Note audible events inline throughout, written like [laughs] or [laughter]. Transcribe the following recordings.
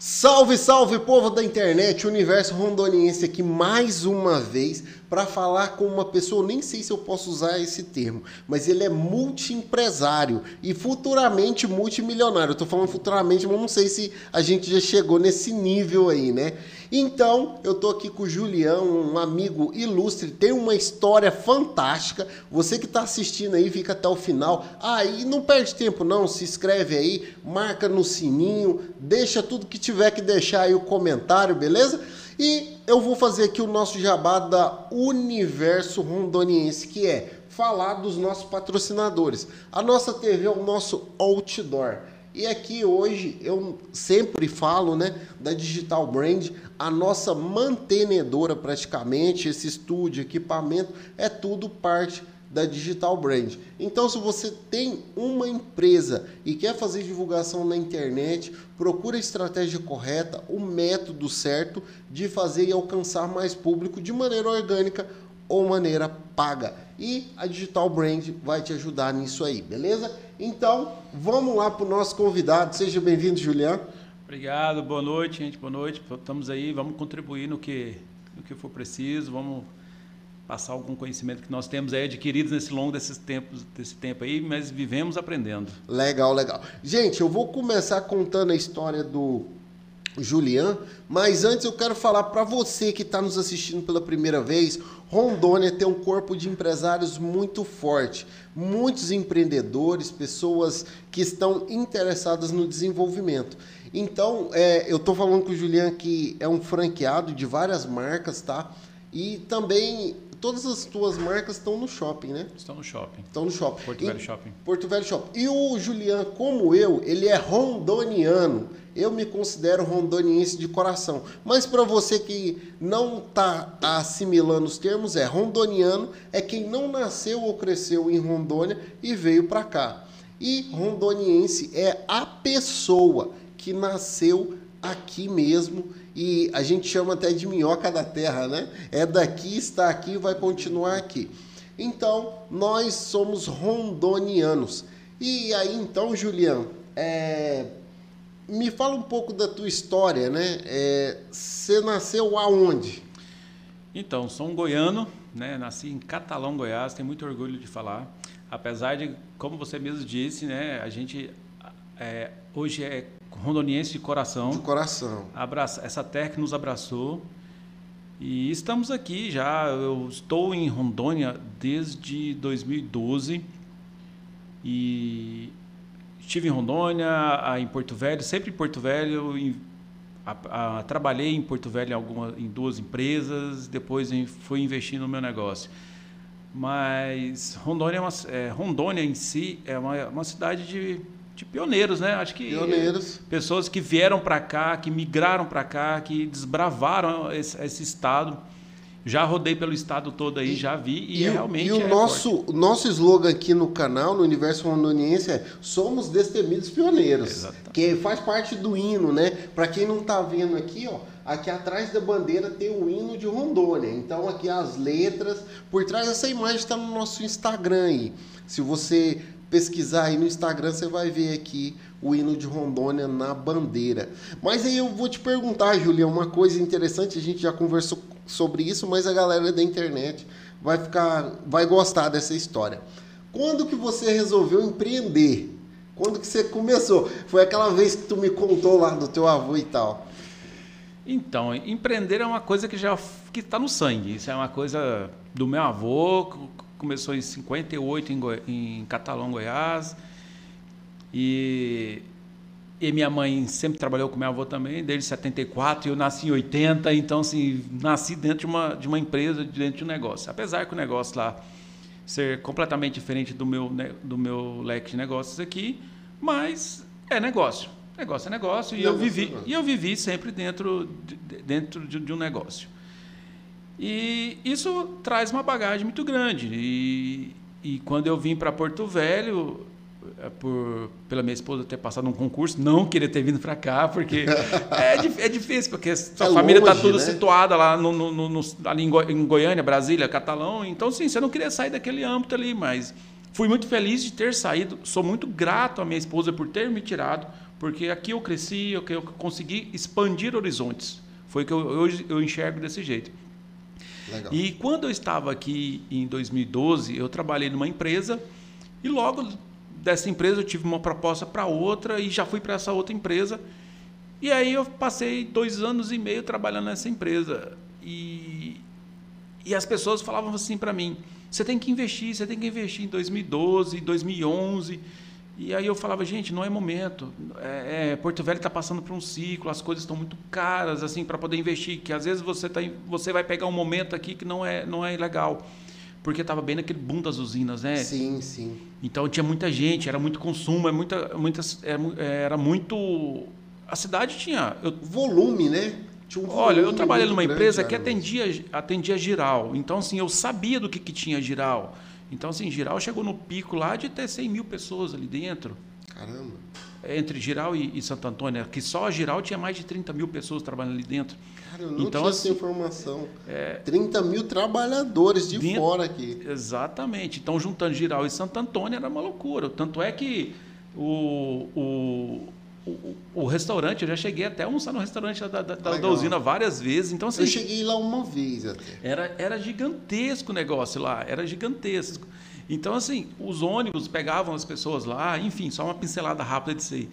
Salve, salve, povo da internet, universo rondoniense aqui mais uma vez para falar com uma pessoa, nem sei se eu posso usar esse termo, mas ele é multiempresário e futuramente multimilionário. Eu tô falando futuramente, mas não sei se a gente já chegou nesse nível aí, né? Então, eu tô aqui com o Julião, um amigo ilustre, tem uma história fantástica. Você que está assistindo aí, fica até o final. Aí ah, não perde tempo não, se inscreve aí, marca no sininho, deixa tudo que tiver que deixar aí o comentário, beleza? E eu vou fazer aqui o nosso jabá da Universo Rondoniense, que é falar dos nossos patrocinadores. A nossa TV é o nosso outdoor. E aqui hoje eu sempre falo, né, da Digital Brand, a nossa mantenedora praticamente, esse estúdio, equipamento, é tudo parte da Digital Brand. Então, se você tem uma empresa e quer fazer divulgação na internet, procura a estratégia correta, o método certo de fazer e alcançar mais público de maneira orgânica ou maneira paga. E a Digital Brand vai te ajudar nisso aí, beleza? Então, vamos lá para o nosso convidado. Seja bem-vindo, Juliano. Obrigado, boa noite, gente, boa noite. Estamos aí, vamos contribuir no que, no que for preciso, vamos passar algum conhecimento que nós temos aí adquiridos nesse longo desses tempos, desse tempo aí, mas vivemos aprendendo. Legal, legal. Gente, eu vou começar contando a história do Julian, mas antes eu quero falar para você que está nos assistindo pela primeira vez, Rondônia tem um corpo de empresários muito forte, muitos empreendedores, pessoas que estão interessadas no desenvolvimento. Então, é, eu estou falando com o Julian que é um franqueado de várias marcas, tá? E também todas as tuas marcas estão no shopping, né? Estão no shopping. Estão no shopping. Porto Velho Shopping. Porto Velho Shopping. E o Julian, como eu, ele é rondoniano. Eu me considero rondoniense de coração. Mas para você que não está assimilando os termos, é rondoniano é quem não nasceu ou cresceu em Rondônia e veio para cá. E rondoniense é a pessoa que nasceu aqui mesmo e a gente chama até de minhoca da terra, né? É daqui, está aqui e vai continuar aqui. Então, nós somos rondonianos. E aí, então, Juliano, é, me fala um pouco da tua história, né? É, você nasceu aonde? Então, sou um goiano, né? Nasci em Catalão, Goiás, tenho muito orgulho de falar. Apesar de, como você mesmo disse, né? A gente é, hoje é rondoniense de coração. De coração. Abraça, essa terra que nos abraçou. E estamos aqui já. Eu estou em Rondônia desde 2012. E Estive em Rondônia, em Porto Velho, sempre em Porto Velho. Em, a, a, trabalhei em Porto Velho em, alguma, em duas empresas, depois em, fui investir no meu negócio. Mas Rondônia, é uma, é, Rondônia em si é uma, uma cidade de, de pioneiros, né? Acho que pioneiros. pessoas que vieram para cá, que migraram para cá, que desbravaram esse, esse estado já rodei pelo estado todo aí, já vi e, e realmente. E o é nosso, nosso slogan aqui no canal, no Universo Rondoniense, é Somos Destemidos Pioneiros. Exatamente. Que faz parte do hino, né? Para quem não está vendo aqui, ó, aqui atrás da bandeira tem o hino de Rondônia. Então aqui as letras, por trás dessa imagem está no nosso Instagram aí. Se você pesquisar aí no Instagram, você vai ver aqui o hino de Rondônia na bandeira. Mas aí eu vou te perguntar, Julia, uma coisa interessante, a gente já conversou sobre isso, mas a galera da internet vai ficar, vai gostar dessa história. Quando que você resolveu empreender? Quando que você começou? Foi aquela vez que tu me contou lá do teu avô e tal. Então, empreender é uma coisa que já que está no sangue. Isso é uma coisa do meu avô, começou em 58 em, Goi em Catalão, Goiás. E e minha mãe sempre trabalhou com meu avô também, desde 74, e eu nasci em 80, então assim, nasci dentro de uma, de uma empresa, dentro de um negócio. Apesar que o negócio lá ser completamente diferente do meu, do meu leque de negócios aqui, mas é negócio. Negócio é negócio, e, eu, vivi, e eu vivi sempre dentro, de, dentro de, de um negócio. E isso traz uma bagagem muito grande. E, e quando eu vim para Porto Velho, é por, pela minha esposa ter passado um concurso, não querer ter vindo para cá, porque [laughs] é, é, difícil, porque sua é família está tudo né? situada lá no, no, no, ali em, Go, em, Goiânia, Brasília, Catalão. Então, sim, você não queria sair daquele âmbito ali, mas fui muito feliz de ter saído. Sou muito grato à minha esposa por ter me tirado, Porque aqui eu cresci, eu, eu consegui expandir horizontes. Foi que eu, hoje eu enxergo desse jeito. Legal. E quando eu estava aqui em 2012, eu trabalhei numa empresa e logo dessa empresa eu tive uma proposta para outra e já fui para essa outra empresa. E aí eu passei dois anos e meio trabalhando nessa empresa. E, e as pessoas falavam assim para mim: você tem que investir, você tem que investir em 2012, 2011. E aí eu falava, gente, não é momento. É, é, Porto Velho está passando por um ciclo, as coisas estão muito caras assim para poder investir. Que às vezes você, tá, você vai pegar um momento aqui que não é, não é legal. Porque estava bem naquele boom das usinas, né? Sim, sim. Então tinha muita gente, era muito consumo, é muita, muita, era, é, era muito. A cidade tinha. Eu, volume, né? Um Olha, eu trabalhei numa empresa que atendia, atendia giral. Então, assim, eu sabia do que, que tinha giral. Então, assim, Giral chegou no pico lá de ter 100 mil pessoas ali dentro. Caramba. Entre Giral e, e Santo Antônio, que só a Giral tinha mais de 30 mil pessoas trabalhando ali dentro. Cara, eu não então, tinha assim, essa informação. É, 30 mil trabalhadores de dentro, fora aqui. Exatamente. Então, juntando Giral e Santo Antônio era uma loucura. Tanto é que o, o o, o, restaurante, eu já cheguei até a almoçar no restaurante da, da, da, usina várias vezes. Então, assim, eu cheguei lá uma vez até. Era, era gigantesco o negócio lá, era gigantesco. Então, assim, os ônibus pegavam as pessoas lá, enfim, só uma pincelada rápida disso aí.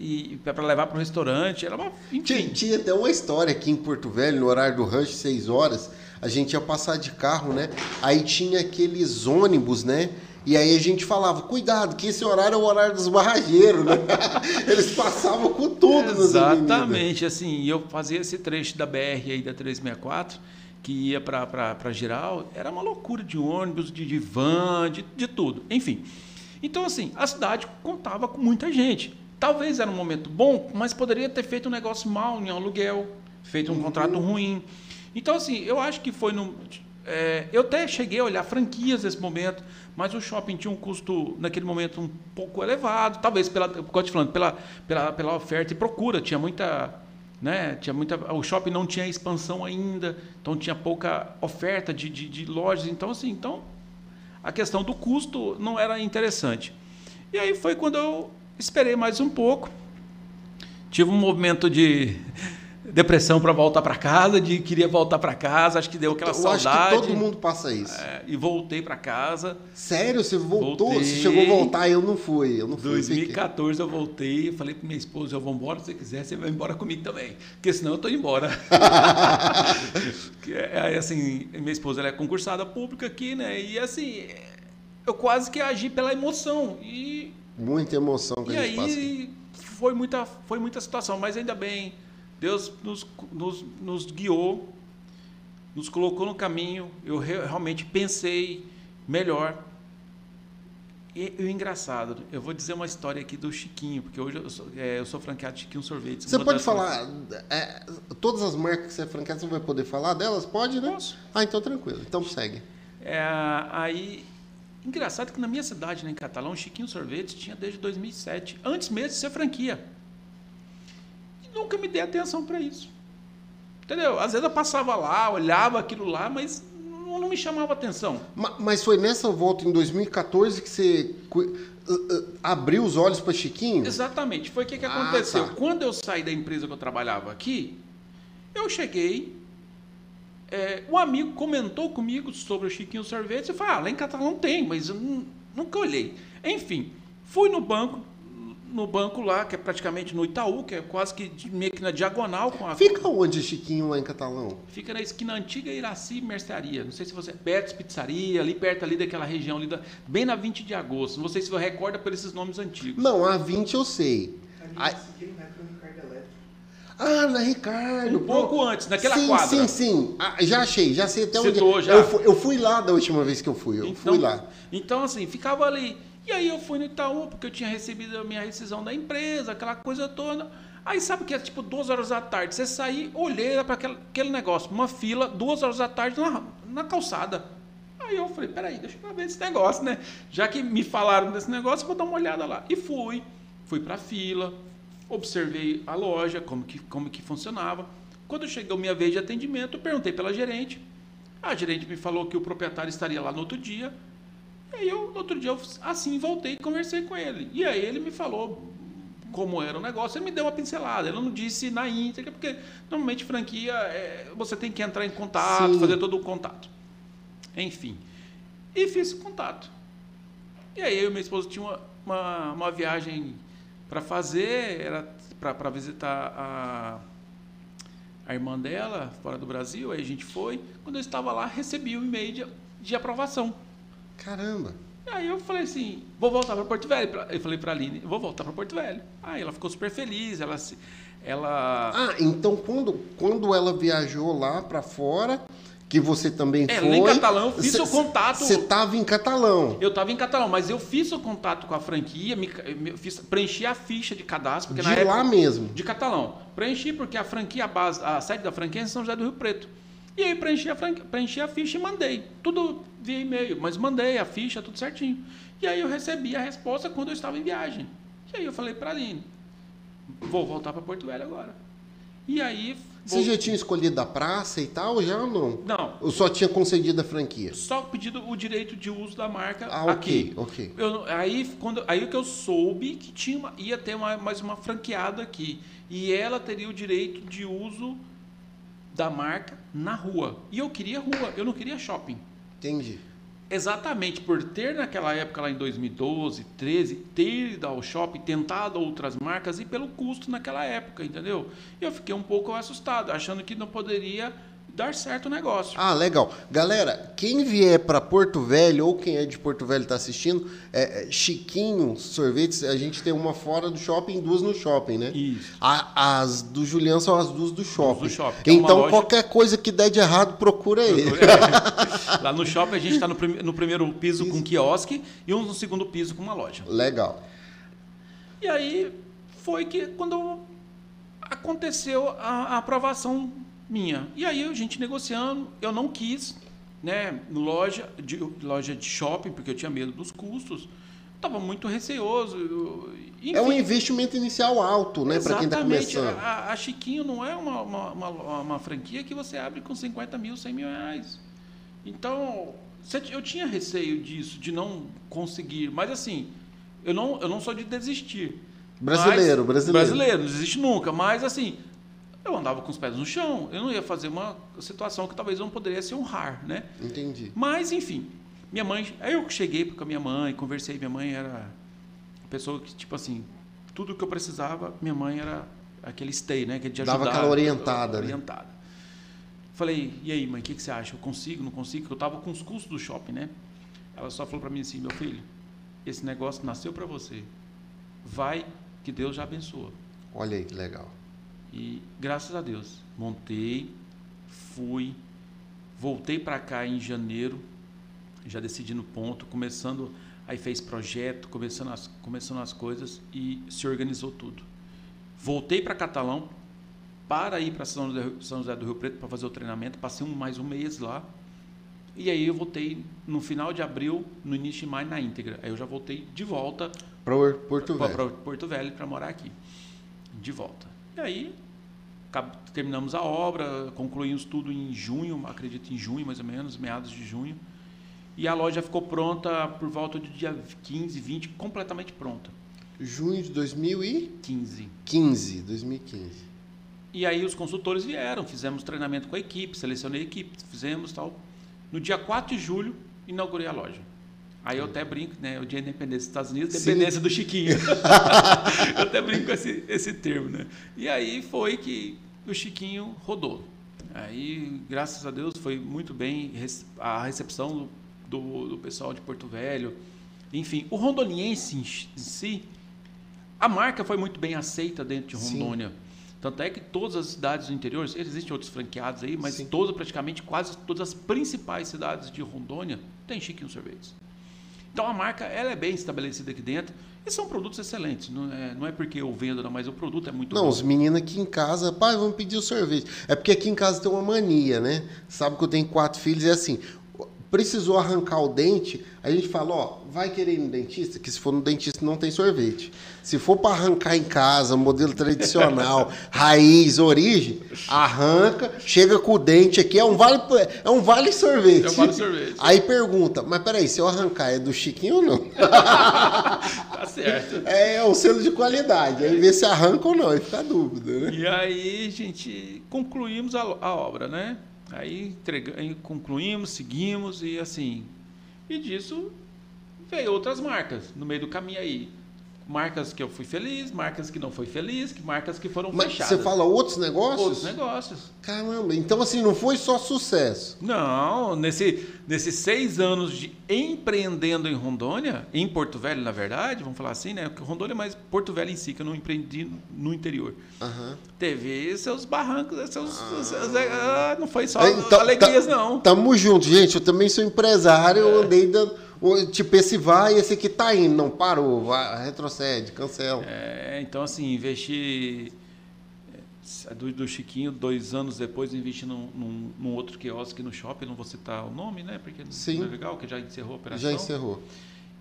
E para levar para o restaurante, era uma. Tinha, tinha, até uma história aqui em Porto Velho, no horário do rush, 6 horas, a gente ia passar de carro, né? Aí tinha aqueles ônibus, né? E aí a gente falava, cuidado, que esse horário é o horário dos barrageiros, né? [laughs] Eles passavam com tudo Exatamente, assim, eu fazia esse trecho da BR aí da 364, que ia para Giral, era uma loucura de ônibus, de, de van, de, de tudo, enfim. Então, assim, a cidade contava com muita gente. Talvez era um momento bom, mas poderia ter feito um negócio mal em aluguel, feito um uhum. contrato ruim. Então, assim, eu acho que foi no. É, eu até cheguei a olhar franquias nesse momento, mas o shopping tinha um custo, naquele momento, um pouco elevado, talvez pela, como te falando, pela, pela, pela oferta e procura, tinha muita, né, tinha muita, o shopping não tinha expansão ainda, então tinha pouca oferta de, de, de lojas, então assim, então a questão do custo não era interessante. E aí foi quando eu esperei mais um pouco, tive um movimento de depressão para voltar para casa, de queria voltar para casa, acho que deu aquela eu saudade. Acho que todo mundo passa isso. É, e voltei para casa. Sério? Você voltou? Voltei. Você chegou a voltar? Eu não fui. Eu não fui. 2014 eu voltei, falei para minha esposa, eu vou embora, se você quiser, você vai embora comigo também, porque senão eu tô embora. [laughs] é, assim, minha esposa ela é concursada pública aqui, né? E assim, eu quase que agi pela emoção e muita emoção que e a gente aí, passa. foi muita foi muita situação, mas ainda bem Deus nos, nos, nos guiou, nos colocou no caminho. Eu realmente pensei melhor. E, e o engraçado, eu vou dizer uma história aqui do Chiquinho, porque hoje eu sou, é, eu sou franqueado de Chiquinho Sorvete. Você pode falar, é, todas as marcas que você é franqueado, você vai poder falar delas? Pode, né? Posso. Ah, então tranquilo. Então segue. É, aí, engraçado que na minha cidade, né, em Catalão, Chiquinho Sorvete tinha desde 2007, antes mesmo de ser franquia nunca me dei atenção para isso. Entendeu? Às vezes eu passava lá, olhava aquilo lá, mas não, não me chamava atenção. Mas foi nessa volta em 2014 que você abriu os olhos para Chiquinho? Exatamente. Foi o que, que aconteceu. Ah, tá. Quando eu saí da empresa que eu trabalhava aqui, eu cheguei, é, um amigo comentou comigo sobre o Chiquinho Sorvete. Eu falei, ah, lá em Catalão tem, mas eu nunca olhei. Enfim, fui no banco, no banco lá, que é praticamente no Itaú, que é quase que meio que na diagonal com a. Fica onde, Chiquinho, lá em Catalão? Fica na esquina antiga Iraci Mercearia. Não sei se você. Perto Pizzaria, ali perto ali daquela região, ali da, bem na 20 de agosto. Não sei se você recorda por esses nomes antigos. Não, a 20 eu sei. A... Ah, na Ricardo. Um pouco antes, naquela sim, quadra. Sim, sim, ah, já achei, já sei até Citou, onde. Já. Eu, fui, eu fui lá da última vez que eu fui. Eu então, fui lá. Então, assim, ficava ali. E aí eu fui no Itaú, porque eu tinha recebido a minha rescisão da empresa, aquela coisa toda. Aí sabe que é tipo duas horas da tarde, você sair, olhei para aquele, negócio, uma fila, duas horas da tarde na, na calçada. Aí eu falei, peraí, deixa eu ver esse negócio, né? Já que me falaram desse negócio, vou dar uma olhada lá. E fui, fui para a fila, observei a loja, como que, como que funcionava. Quando chegou minha vez de atendimento, eu perguntei pela gerente. A gerente me falou que o proprietário estaria lá no outro dia e aí eu, outro dia, eu, assim, voltei e conversei com ele. E aí ele me falou como era o negócio, ele me deu uma pincelada. Ele não disse na íntegra, porque normalmente franquia é, você tem que entrar em contato, Sim. fazer todo o contato. Enfim. E fiz contato. E aí eu e minha esposa tinha uma, uma, uma viagem para fazer, era para visitar a, a irmã dela, fora do Brasil, aí a gente foi. Quando eu estava lá, recebi o um e-mail de, de aprovação. Caramba! Aí eu falei assim, vou voltar para Porto Velho. Eu falei para a Aline, vou voltar para Porto Velho. Aí ela ficou super feliz, ela ela Ah, então quando quando ela viajou lá para fora, que você também é, foi. em Catalão, eu fiz cê, o contato. Você estava em Catalão. Eu estava em Catalão, mas eu fiz o contato com a franquia, me, me fiz, preenchi a ficha de cadastro. Porque de na lá época, mesmo? De Catalão. Preenchi porque a franquia, a, base, a sede da franquia é em São José do Rio Preto. E aí preenchi a, franquia, preenchi a ficha e mandei. Tudo via e-mail, mas mandei a ficha, tudo certinho. E aí eu recebi a resposta quando eu estava em viagem. E aí eu falei para a Aline, vou voltar para Porto Velho agora. E aí você já tinha escolhido a praça e tal, já ou não? Não. Eu só tinha concedido a franquia? Só pedido o direito de uso da marca ah, ok, aqui. ok. Eu, aí, quando, aí que eu soube que tinha uma, ia ter uma, mais uma franqueada aqui. E ela teria o direito de uso da marca na rua. E eu queria rua, eu não queria shopping. Entendi exatamente por ter naquela época lá em 2012, 13, ter ido ao shopping, tentado outras marcas e pelo custo naquela época, entendeu? Eu fiquei um pouco assustado, achando que não poderia dar certo o negócio. Ah, legal. Galera, quem vier para Porto Velho ou quem é de Porto Velho está assistindo, é, é, Chiquinho Sorvetes, a gente tem uma fora do shopping e duas no shopping, né? Isso. A, as do Juliano são as duas do shopping. do shopping então, é loja... qualquer coisa que der de errado, procura ele. É. [laughs] Lá no shopping a gente está no, prim no, primeiro piso com quiosque e um no segundo piso com uma loja. Legal. E aí foi que quando aconteceu a, a aprovação minha. E aí a gente negociando, eu não quis, né, loja de, loja de shopping, porque eu tinha medo dos custos. Estava muito receoso. Enfim, é um investimento inicial alto, né, para quem está começando. A, a Chiquinho não é uma, uma, uma, uma, franquia que você abre com 50 mil, 100 mil reais. Então, eu tinha receio disso, de não conseguir. Mas assim, eu não, eu não sou de desistir. Brasileiro, mas, brasileiro. Brasileiro, não desiste nunca. Mas assim, eu andava com os pés no chão, eu não ia fazer uma situação que talvez eu não poderia se honrar, né? Entendi. Mas, enfim, minha mãe, aí eu cheguei com a minha mãe, conversei, minha mãe era a pessoa que, tipo assim, tudo que eu precisava, minha mãe era aquele stay, né? Que de ajudar. Dava aquela orientada. Orientada. Né? Falei, e aí, mãe, o que, que você acha? Eu consigo, não consigo? Porque eu tava com os custos do shopping, né? Ela só falou para mim assim, meu filho, esse negócio nasceu para você. Vai que Deus já abençoa. Olha aí, que legal. E graças a Deus, montei, fui, voltei para cá em janeiro, já decidi no ponto, começando, aí fez projeto, começando as, começando as coisas e se organizou tudo. Voltei para Catalão para ir para São, São José do Rio Preto para fazer o treinamento, passei um, mais um mês lá. E aí eu voltei no final de abril, no início de maio na íntegra. Aí eu já voltei de volta para Porto Velho. Para Porto Velho para morar aqui. De volta. E aí terminamos a obra, concluímos tudo em junho, acredito em junho mais ou menos, meados de junho. E a loja ficou pronta por volta do dia 15, 20, completamente pronta. Junho de 2015. 15, 2015. E aí os consultores vieram, fizemos treinamento com a equipe, selecionei a equipe, fizemos tal. No dia 4 de julho, inaugurei a loja. Aí eu até brinco, né? O dia da independência dos Estados Unidos, independência do Chiquinho. [laughs] eu até brinco com esse, esse termo, né? E aí foi que o Chiquinho rodou. Aí, graças a Deus, foi muito bem a recepção do, do pessoal de Porto Velho. Enfim, o rondoniense em si, a marca foi muito bem aceita dentro de Rondônia. Sim. Tanto é que todas as cidades do interior, existem outros franqueados aí, mas Sim. todas, praticamente quase todas as principais cidades de Rondônia têm Chiquinho Sorvetes. Então a marca ela é bem estabelecida aqui dentro e são produtos excelentes. Não é, não é porque eu vendo, não, mas o produto é muito não, bom. Não, os meninos aqui em casa, pai, vamos pedir o sorvete. É porque aqui em casa tem uma mania, né? Sabe que eu tenho quatro filhos e é assim. Precisou arrancar o dente, a gente fala, ó, vai querer ir no dentista, que se for no dentista não tem sorvete. Se for para arrancar em casa, modelo tradicional, [laughs] raiz, origem, arranca, chega com o dente aqui, é um vale, é um vale sorvete. É um vale sorvete. Aí pergunta, mas peraí, se eu arrancar é do Chiquinho ou não? [laughs] tá certo. É, é o selo de qualidade, aí vê se arranca ou não, aí fica a dúvida, né? E aí, gente, concluímos a, a obra, né? Aí, concluímos, seguimos e assim. E disso veio outras marcas no meio do caminho aí marcas que eu fui feliz, marcas que não fui feliz, marcas que foram Mas fechadas. Você fala outros negócios? Outros negócios. Caramba, então assim, não foi só sucesso. Não, nesse, nesses seis anos de empreendendo em Rondônia, em Porto Velho, na verdade, vamos falar assim, né? Porque Rondônia é mais Porto Velho em si, que eu não empreendi no interior. Uhum. Teve seus barrancos, seus. Ah. seus ah, não foi só então, alegrias, tá, não. Tamo junto, gente. Eu também sou empresário, é. eu andei dando Tipo, esse vai, esse aqui tá indo, não parou, vai, retrocede, cancela. É, então, assim, investir é, do, do, Chiquinho, dois anos depois, investi num, num, num, outro quiosque no shopping, não vou citar o nome, né? Porque Sim. não é legal, que já encerrou a operação. Já encerrou.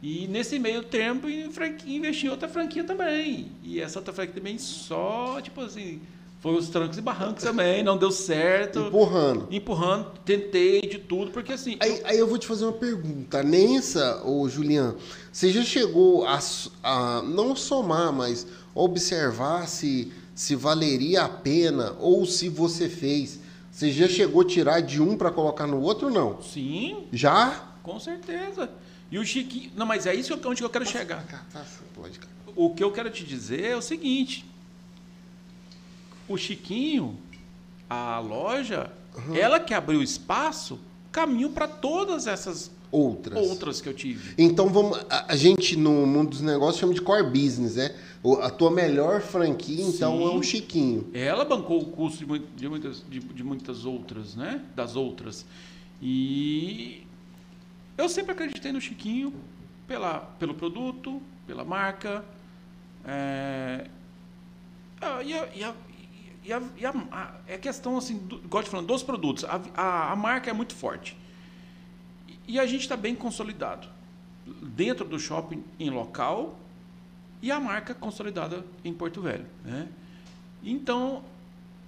E nesse meio tempo, investi em outra franquia também. E essa outra franquia também só, tipo assim, foi os trancos e barrancos também, não deu certo. Empurrando. Empurrando, tentei de tudo, porque assim. Aí eu, aí eu vou te fazer uma pergunta. Nessa, ô Julian, você já chegou a, a não somar, mas observar se, se valeria a pena ou se você fez. Você já chegou a tirar de um para colocar no outro ou não? Sim. Já? Com certeza. E o Chiquinho. Não, mas é isso onde eu quero Posso chegar. Cá, tá, pode, cara. O que eu quero te dizer é o seguinte o Chiquinho, a loja, uhum. ela que abriu espaço, caminho para todas essas outras outras que eu tive. Então vamos, a, a, gente no mundo dos negócios chama de core business, né? A tua melhor franquia Sim. então é o Chiquinho. Ela bancou o custo de, de muitas de, de, muitas outras, né? Das outras. E eu sempre acreditei no Chiquinho pela, pelo produto, pela marca. É, e, a, e, a, e a, e a, a, é questão, assim, do, gosto de falando, dos produtos. A, a, a marca é muito forte. E, e a gente está bem consolidado. Dentro do shopping em local e a marca consolidada em Porto Velho. Né? Então,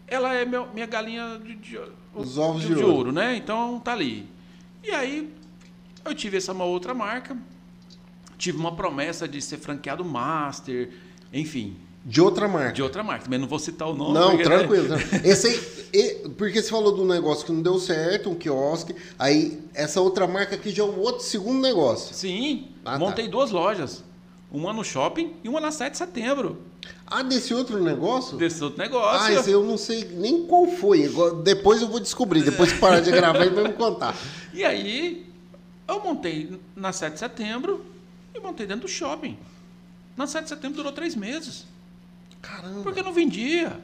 ela é meu, minha galinha de, de, Os ovos de, de ouro. ouro, né? Então, tá ali. E aí, eu tive essa uma outra marca, tive uma promessa de ser franqueado master, enfim. De outra marca. De outra marca. Também não vou citar o nome. Não, porque, tranquilo. Né? [laughs] Esse aí, porque você falou do negócio que não deu certo, um quiosque. Aí, essa outra marca aqui já é um outro segundo negócio. Sim. Ah, tá. montei tá. duas lojas. Uma no shopping e uma na 7 de setembro. Ah, desse outro negócio? Desse outro negócio. Ah, esse eu não sei nem qual foi. Depois eu vou descobrir. Depois que parar de gravar, ele vai me contar. [laughs] E aí, eu montei na 7 de setembro e montei dentro do shopping. Na 7 de setembro durou três meses. Caramba. Porque não vendia.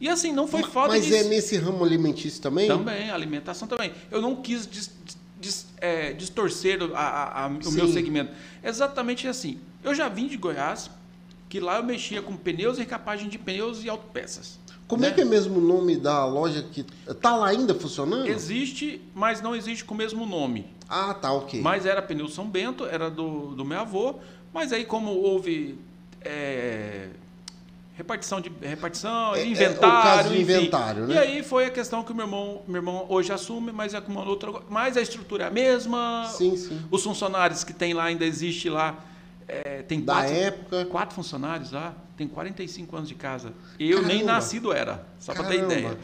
E assim, não foi falta Mas é nesse ramo alimentício também? Também, alimentação também. Eu não quis dis, dis, é, distorcer a, a, a, o meu segmento. Exatamente assim. Eu já vim de Goiás, que lá eu mexia com pneus e recapagem de pneus e autopeças. Como é né? é que é mesmo o nome da loja que tá lá ainda funcionando? Existe, mas não existe com o mesmo nome. Ah, tá, ok. Mas era pneu São Bento, era do, do meu avô, mas aí como houve é, repartição de repartição, é, inventário, é, o caso de inventário, né? E aí foi a questão que o meu irmão, meu irmão hoje assume, mas é com uma outra, mas a estrutura é a mesma. Sim, sim. Os funcionários que tem lá ainda existe lá é, tem da quatro, época, quatro funcionários lá, tem 45 anos de casa. Eu Caramba. nem nascido era, só para ter ideia.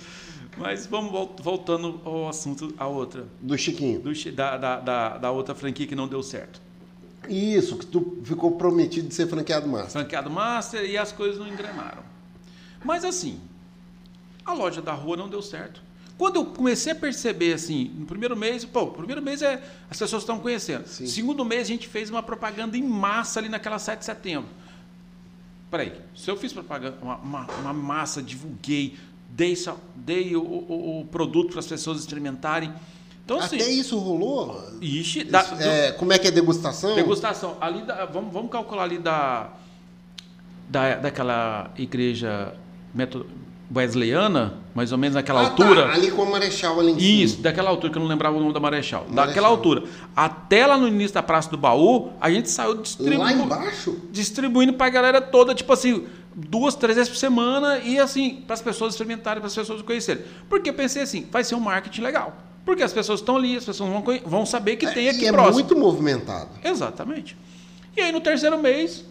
Mas vamos voltando ao assunto, a outra. Do Chiquinho. Do, da, da, da outra franquia que não deu certo. Isso, que tu ficou prometido de ser franqueado master. Franqueado master e as coisas não engrenaram. Mas assim, a loja da rua não deu certo. Quando eu comecei a perceber assim, no primeiro mês, pô, primeiro mês é as pessoas estão conhecendo. Sim. Segundo mês a gente fez uma propaganda em massa ali naquela 7 de setembro. Peraí, se eu fiz propaganda, uma, uma, uma massa, divulguei, dei, dei o, o, o produto para as pessoas experimentarem então, assim, Até isso rolou? Ixi, da, isso, é, como é que é degustação? Degustação. Ali da, vamos, vamos calcular ali da, da, daquela igreja wesleyana, mais ou menos naquela Ah, altura. Tá, ali com a Marechal ali em cima. Isso, daquela altura, que eu não lembrava o nome da Marechal. Marechal. Daquela altura. Até lá no início da Praça do Baú, a gente saiu distribuindo. Lá embaixo? Distribuindo pra galera toda, tipo assim, duas, três vezes por semana e assim, para as pessoas experimentarem, para as pessoas conhecerem. Porque eu pensei assim, vai ser um marketing legal. Porque as pessoas estão ali, as pessoas vão, vão saber que tem É, aqui e é próximo. muito movimentado. Exatamente. E aí no terceiro mês,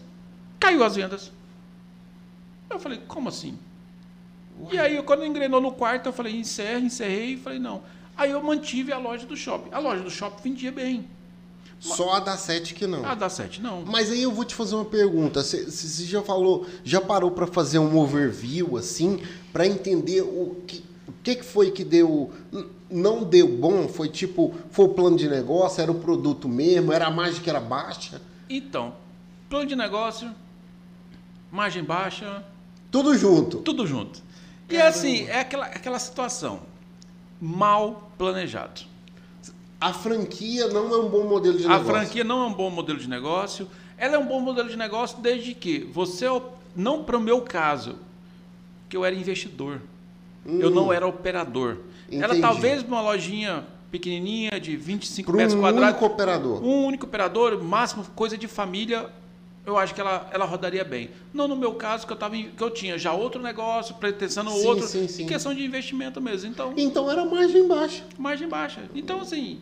caiu as vendas. Eu falei, como assim? E aí, quando engrenou no quarto, eu falei, encerra, encerrei, e falei, não. Aí eu mantive a loja do shopping. A loja do shopping vendia bem. Só a da sete que não. A da sete, não. Mas aí eu vou te fazer uma pergunta. Você você já falou, já parou para fazer um overview assim, para entender o que, o que que foi que deu, não deu bom? Foi tipo, foi o plano de negócio, era o produto mesmo, era a margem que era baixa? Então, plano de negócio, margem baixa, Tudo junto. tudo junto. E Caramba. assim, é aquela, aquela situação mal planejado. A franquia não é um bom modelo de A negócio. franquia não é um bom modelo de negócio. Ela é um bom modelo de negócio desde que você, não para o meu caso, que eu era investidor. Eu não era operador. Era Hum. Entendi. talvez uma lojinha pequenininha de 25 Para metros um quadrados. único operador. Um único operador, máximo coisa de família, eu acho que ela, ela rodaria bem. Não no meu caso, que eu, tava, que eu tinha já outro negócio, pretensando Sim, outro, sim, sim. em questão de investimento mesmo. Então, Então era margem baixa. margem baixa. Então, assim,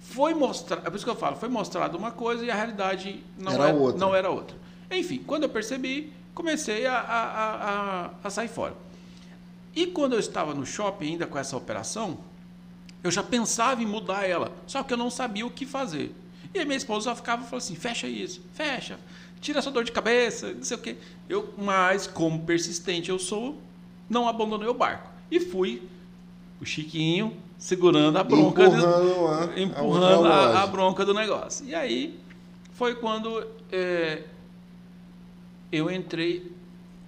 foi mostrado, é por isso que eu falo, foi mostrado uma coisa e a realidade não Era era, outra. Não era outra. Enfim, quando eu percebi, comecei a, a, a- a sair fora. E quando eu estava no shopping ainda com essa operação, eu já pensava em mudar ela, só que eu não sabia o que fazer. E a minha esposa só ficava e falou assim: fecha isso, fecha, tira essa dor de cabeça, não sei o quê. Eu, mas, como persistente eu sou, não abandonei o barco. E fui, o Chiquinho, segurando a bronca, do- Empurrando a- a empurrando a, a bronca do negócio. E aí foi quando é, eu entrei,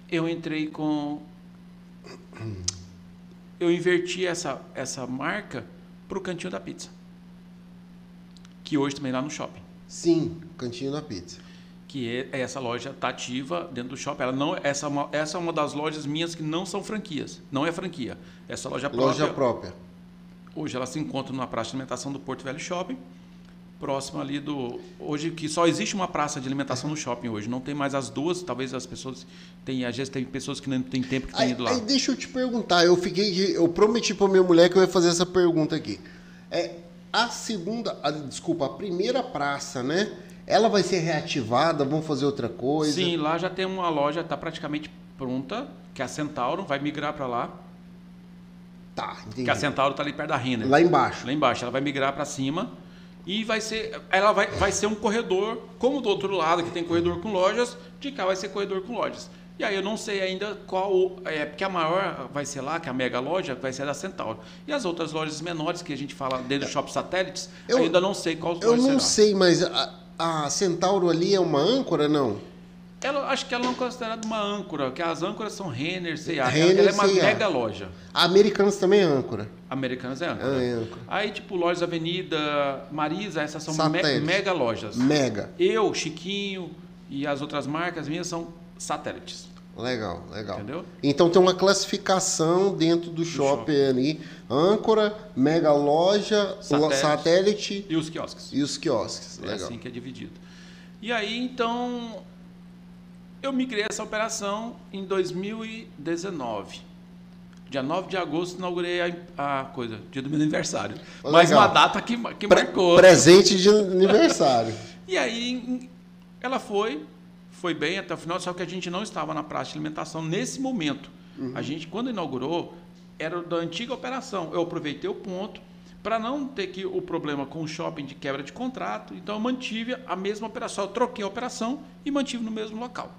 eu entrei com eu inverti essa, essa marca para o cantinho da pizza. Que hoje também é lá no shopping. Sim, cantinho da pizza. Que é, essa loja está ativa dentro do shopping. Ela não, essa, é uma- essa é uma das lojas minhas que não são franquias. Não é franquia. Essa loja própria. Loja própria. Hoje ela se encontra na praça de alimentação do Porto Velho Shopping. Próximo ali do. Hoje que só existe uma praça de alimentação no shopping hoje. Não tem mais as duas. Talvez as pessoas. Tem, às vezes tem pessoas que não têm tempo que têm Aí, ido lá. aí deixa eu te perguntar, eu fiquei, eu prometi para minha mulher que eu ia fazer essa pergunta aqui. É a segunda, a- desculpa, a primeira praça, né? Ela vai ser reativada, vão fazer outra coisa? Sim, lá já tem uma loja, está praticamente pronta, que é a Centauro, vai migrar para lá. Tá, entendi. Que a Centauro está ali perto da Renner. Lá embaixo. Lá embaixo, ela vai migrar para cima e vai ser, ela vai, vai ser um corredor, como do outro lado que tem corredor com lojas, de cá vai ser corredor com lojas. E aí eu não sei ainda qual, é porque a maior vai ser lá, que é a mega loja, vai ser da Centauro. E as outras lojas menores que a gente fala dentro do shopping satélites, Eu- ainda não sei qual Eu não será. sei, mas a, a Centauro ali é uma âncora, não? Ela, acho que ela não é considerada uma âncora, que as âncoras são Renner, C&A. Renner, ela é uma C&A. mega loja. A Americanas também é âncora. Americanas é âncora. É âncora. Aí, tipo, Lojas Avenida, Marisa, essas são me mega lojas. Mega. Eu, Chiquinho e as outras marcas minhas são satélites. Legal, legal. Entendeu? Então tem uma classificação dentro do, shopping, ali. Âncora, mega loja, Satélite. satélite, E os quiosques. e os quiosques. É Legal. assim que é dividido. E aí, então, eu migrei essa operação em 2019. Dia 9 de agosto, inaugurei a, a coisa, dia do meu aniversário. Legal. Mais uma data que, que Pre- marcou. presente de aniversário. [laughs] E aí ela foi, foi bem até o final, só que a gente não estava na praça de alimentação nesse momento. A gente, quando inaugurou, era da antiga operação. Eu aproveitei o ponto para não ter que o problema com o shopping de quebra de contrato, então eu mantive a mesma operação. Eu troquei a operação e mantive no mesmo local.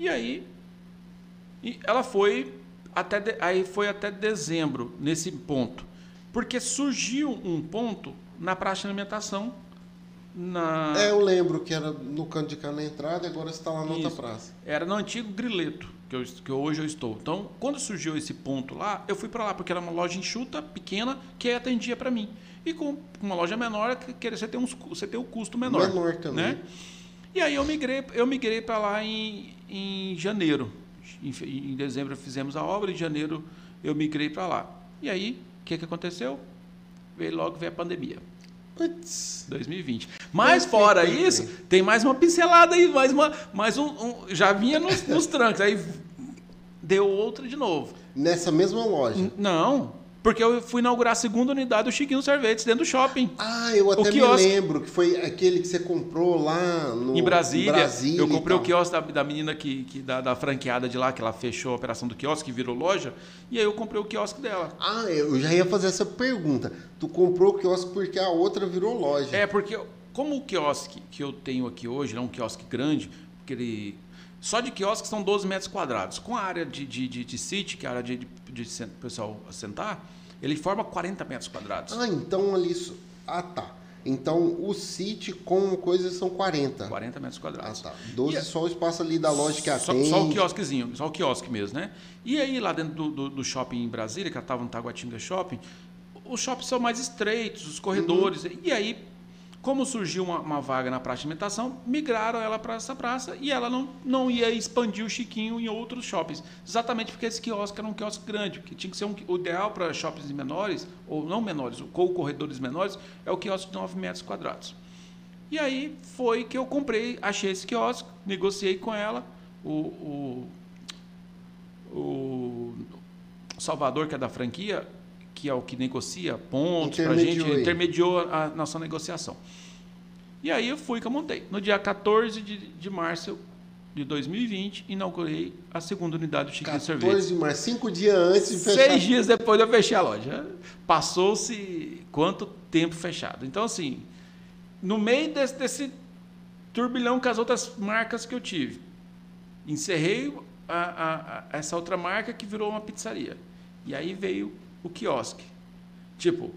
E aí e ela foi até de- aí foi até dezembro nesse ponto, porque surgiu um ponto na praça de alimentação na É, eu lembro que era no canto de cá na entrada e agora está lá na outra Isso. praça. Era no antigo Grileto, que, eu, que hoje eu estou. Então, quando surgiu esse ponto lá, eu fui para lá, porque era uma loja enxuta, pequena, que atendia para mim. E com uma loja menor, que que você tem, uns, cu- você tem o custo menor. Menor também. Né? E aí eu migrei, eu migrei para lá em, em janeiro. Em, em dezembro fizemos a obra, em janeiro eu migrei para lá. E aí, o que, que aconteceu? Veio logo veio a pandemia. Putz. 2020. Mas fora isso, tem mais uma pincelada aí, mais, uma, mais um, um Já vinha nos, nos trancos. Aí deu outra de novo. Nessa mesma loja? N não, porque eu fui inaugurar a segunda unidade do Chiquinho Sorvetes dentro do shopping. Ah, eu até me lembro que foi aquele que você comprou lá no, em Brasília. Brasília eu comprei o quiosque da, da menina que, que da, da, franqueada de lá, que ela fechou a operação do quiosque, que virou loja, e aí eu comprei o quiosque dela. Ah, eu já ia fazer essa pergunta. Tu comprou o quiosque porque a outra virou loja. É, porque como o quiosque que eu tenho aqui hoje é um quiosque grande, porque ele só de quiosque são 12 metros quadrados. Com a área de, de, de, de city, que é a área de, de, de pessoal sentar, ele forma 40 metros quadrados. Ah, então ali. Ah, tá. Então o City com coisas são 40. 40 metros quadrados. Ah, tá. 12 e só o espaço ali da loja que atende. Só, só o quiosquezinho, só o quiosque mesmo, né? E aí lá dentro do, do, do shopping em Brasília, que eu estava no Taguatinga Shopping, os shoppings são mais estreitos, os corredores. Uhum. E aí como surgiu uma, uma, vaga na praça de alimentação, migraram ela para essa praça e ela não, não ia expandir o Chiquinho em outros shoppings. Exatamente porque esse quiosque era um quiosque grande, porque tinha que ser um, o ideal para shoppings menores, ou não menores, ou corredores menores, é o quiosque de 9 metros quadrados. E aí foi que eu comprei, achei esse quiosque, negociei com ela, o, o, o Salvador, que é da franquia, que é o que negocia pontos para a gente, intermediou a nossa negociação. E aí eu fui que eu montei. No dia 14 de, de março de 2020, inaugurei a segunda unidade do Chiquinho Sorvete. 14 de março, cinco dias antes de fechar. Seis dias depois eu fechei a loja. Passou-se quanto tempo fechado. Então, assim, no meio desse, desse turbilhão com as outras marcas que eu tive, encerrei a, a, a, essa outra marca que virou uma pizzaria. E aí veio o quiosque. Tipo,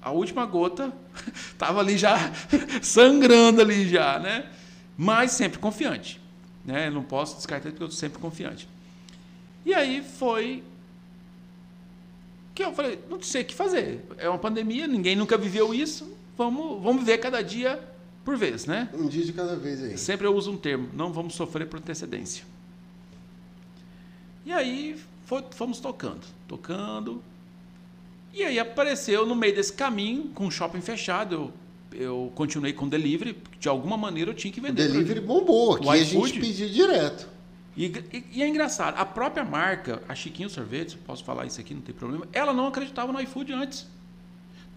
a última gota [laughs] estava ali já [laughs] sangrando ali já, né? Mas sempre confiante, né? não posso descartar porque eu estou sempre confiante. E aí foi que eu falei, não sei o que fazer. É uma pandemia, ninguém nunca viveu isso. Vamos, vamos viver cada dia por vez, né? Um dia de cada vez aí. Sempre eu uso um termo, não vamos sofrer por antecedência. E aí foi, fomos tocando, tocando, e aí apareceu no meio desse caminho, com o shopping fechado, eu, eu continuei com delivery, porque de alguma maneira eu tinha que vender. O delivery bombou, aqui a gente pedia direto. E, e, e, é engraçado, a própria marca, a Chiquinho Sorvetes, posso falar isso aqui, não tem problema, ela não acreditava no iFood antes.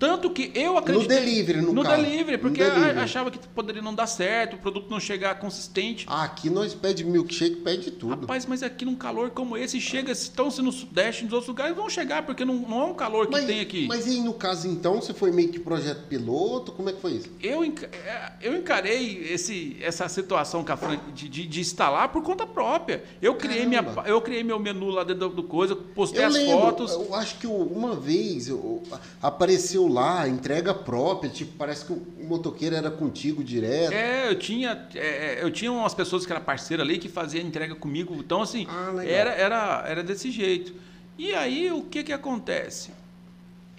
Tanto que eu acreditei... No delivery, no No caso. delivery, porque delivery. achava que poderia não dar certo, o produto não chegar consistente. Ah, aqui nós pede milkshake, pede tudo. Rapaz, mas aqui num calor como esse, chega, estão se no Sudeste, nos outros lugares, vão chegar, porque não, não é um calor que mas, tem aqui. Mas e no caso então, você foi meio que projeto piloto? Como é que foi isso? Eu, é, eu encarei esse, essa situação de, de, de instalar por conta própria. Eu criei, minha, eu criei meu menu lá dentro do coisa, postei eu as lembro, fotos. Eu acho que uma vez eu, apareceu lá, entrega própria, tipo, parece que o motoqueiro era contigo direto. É, eu tinha, é, eu tinha umas pessoas que eram parceiras ali que faziam entrega comigo. Então, assim, ah, era, era, era desse jeito. E aí, o que que acontece?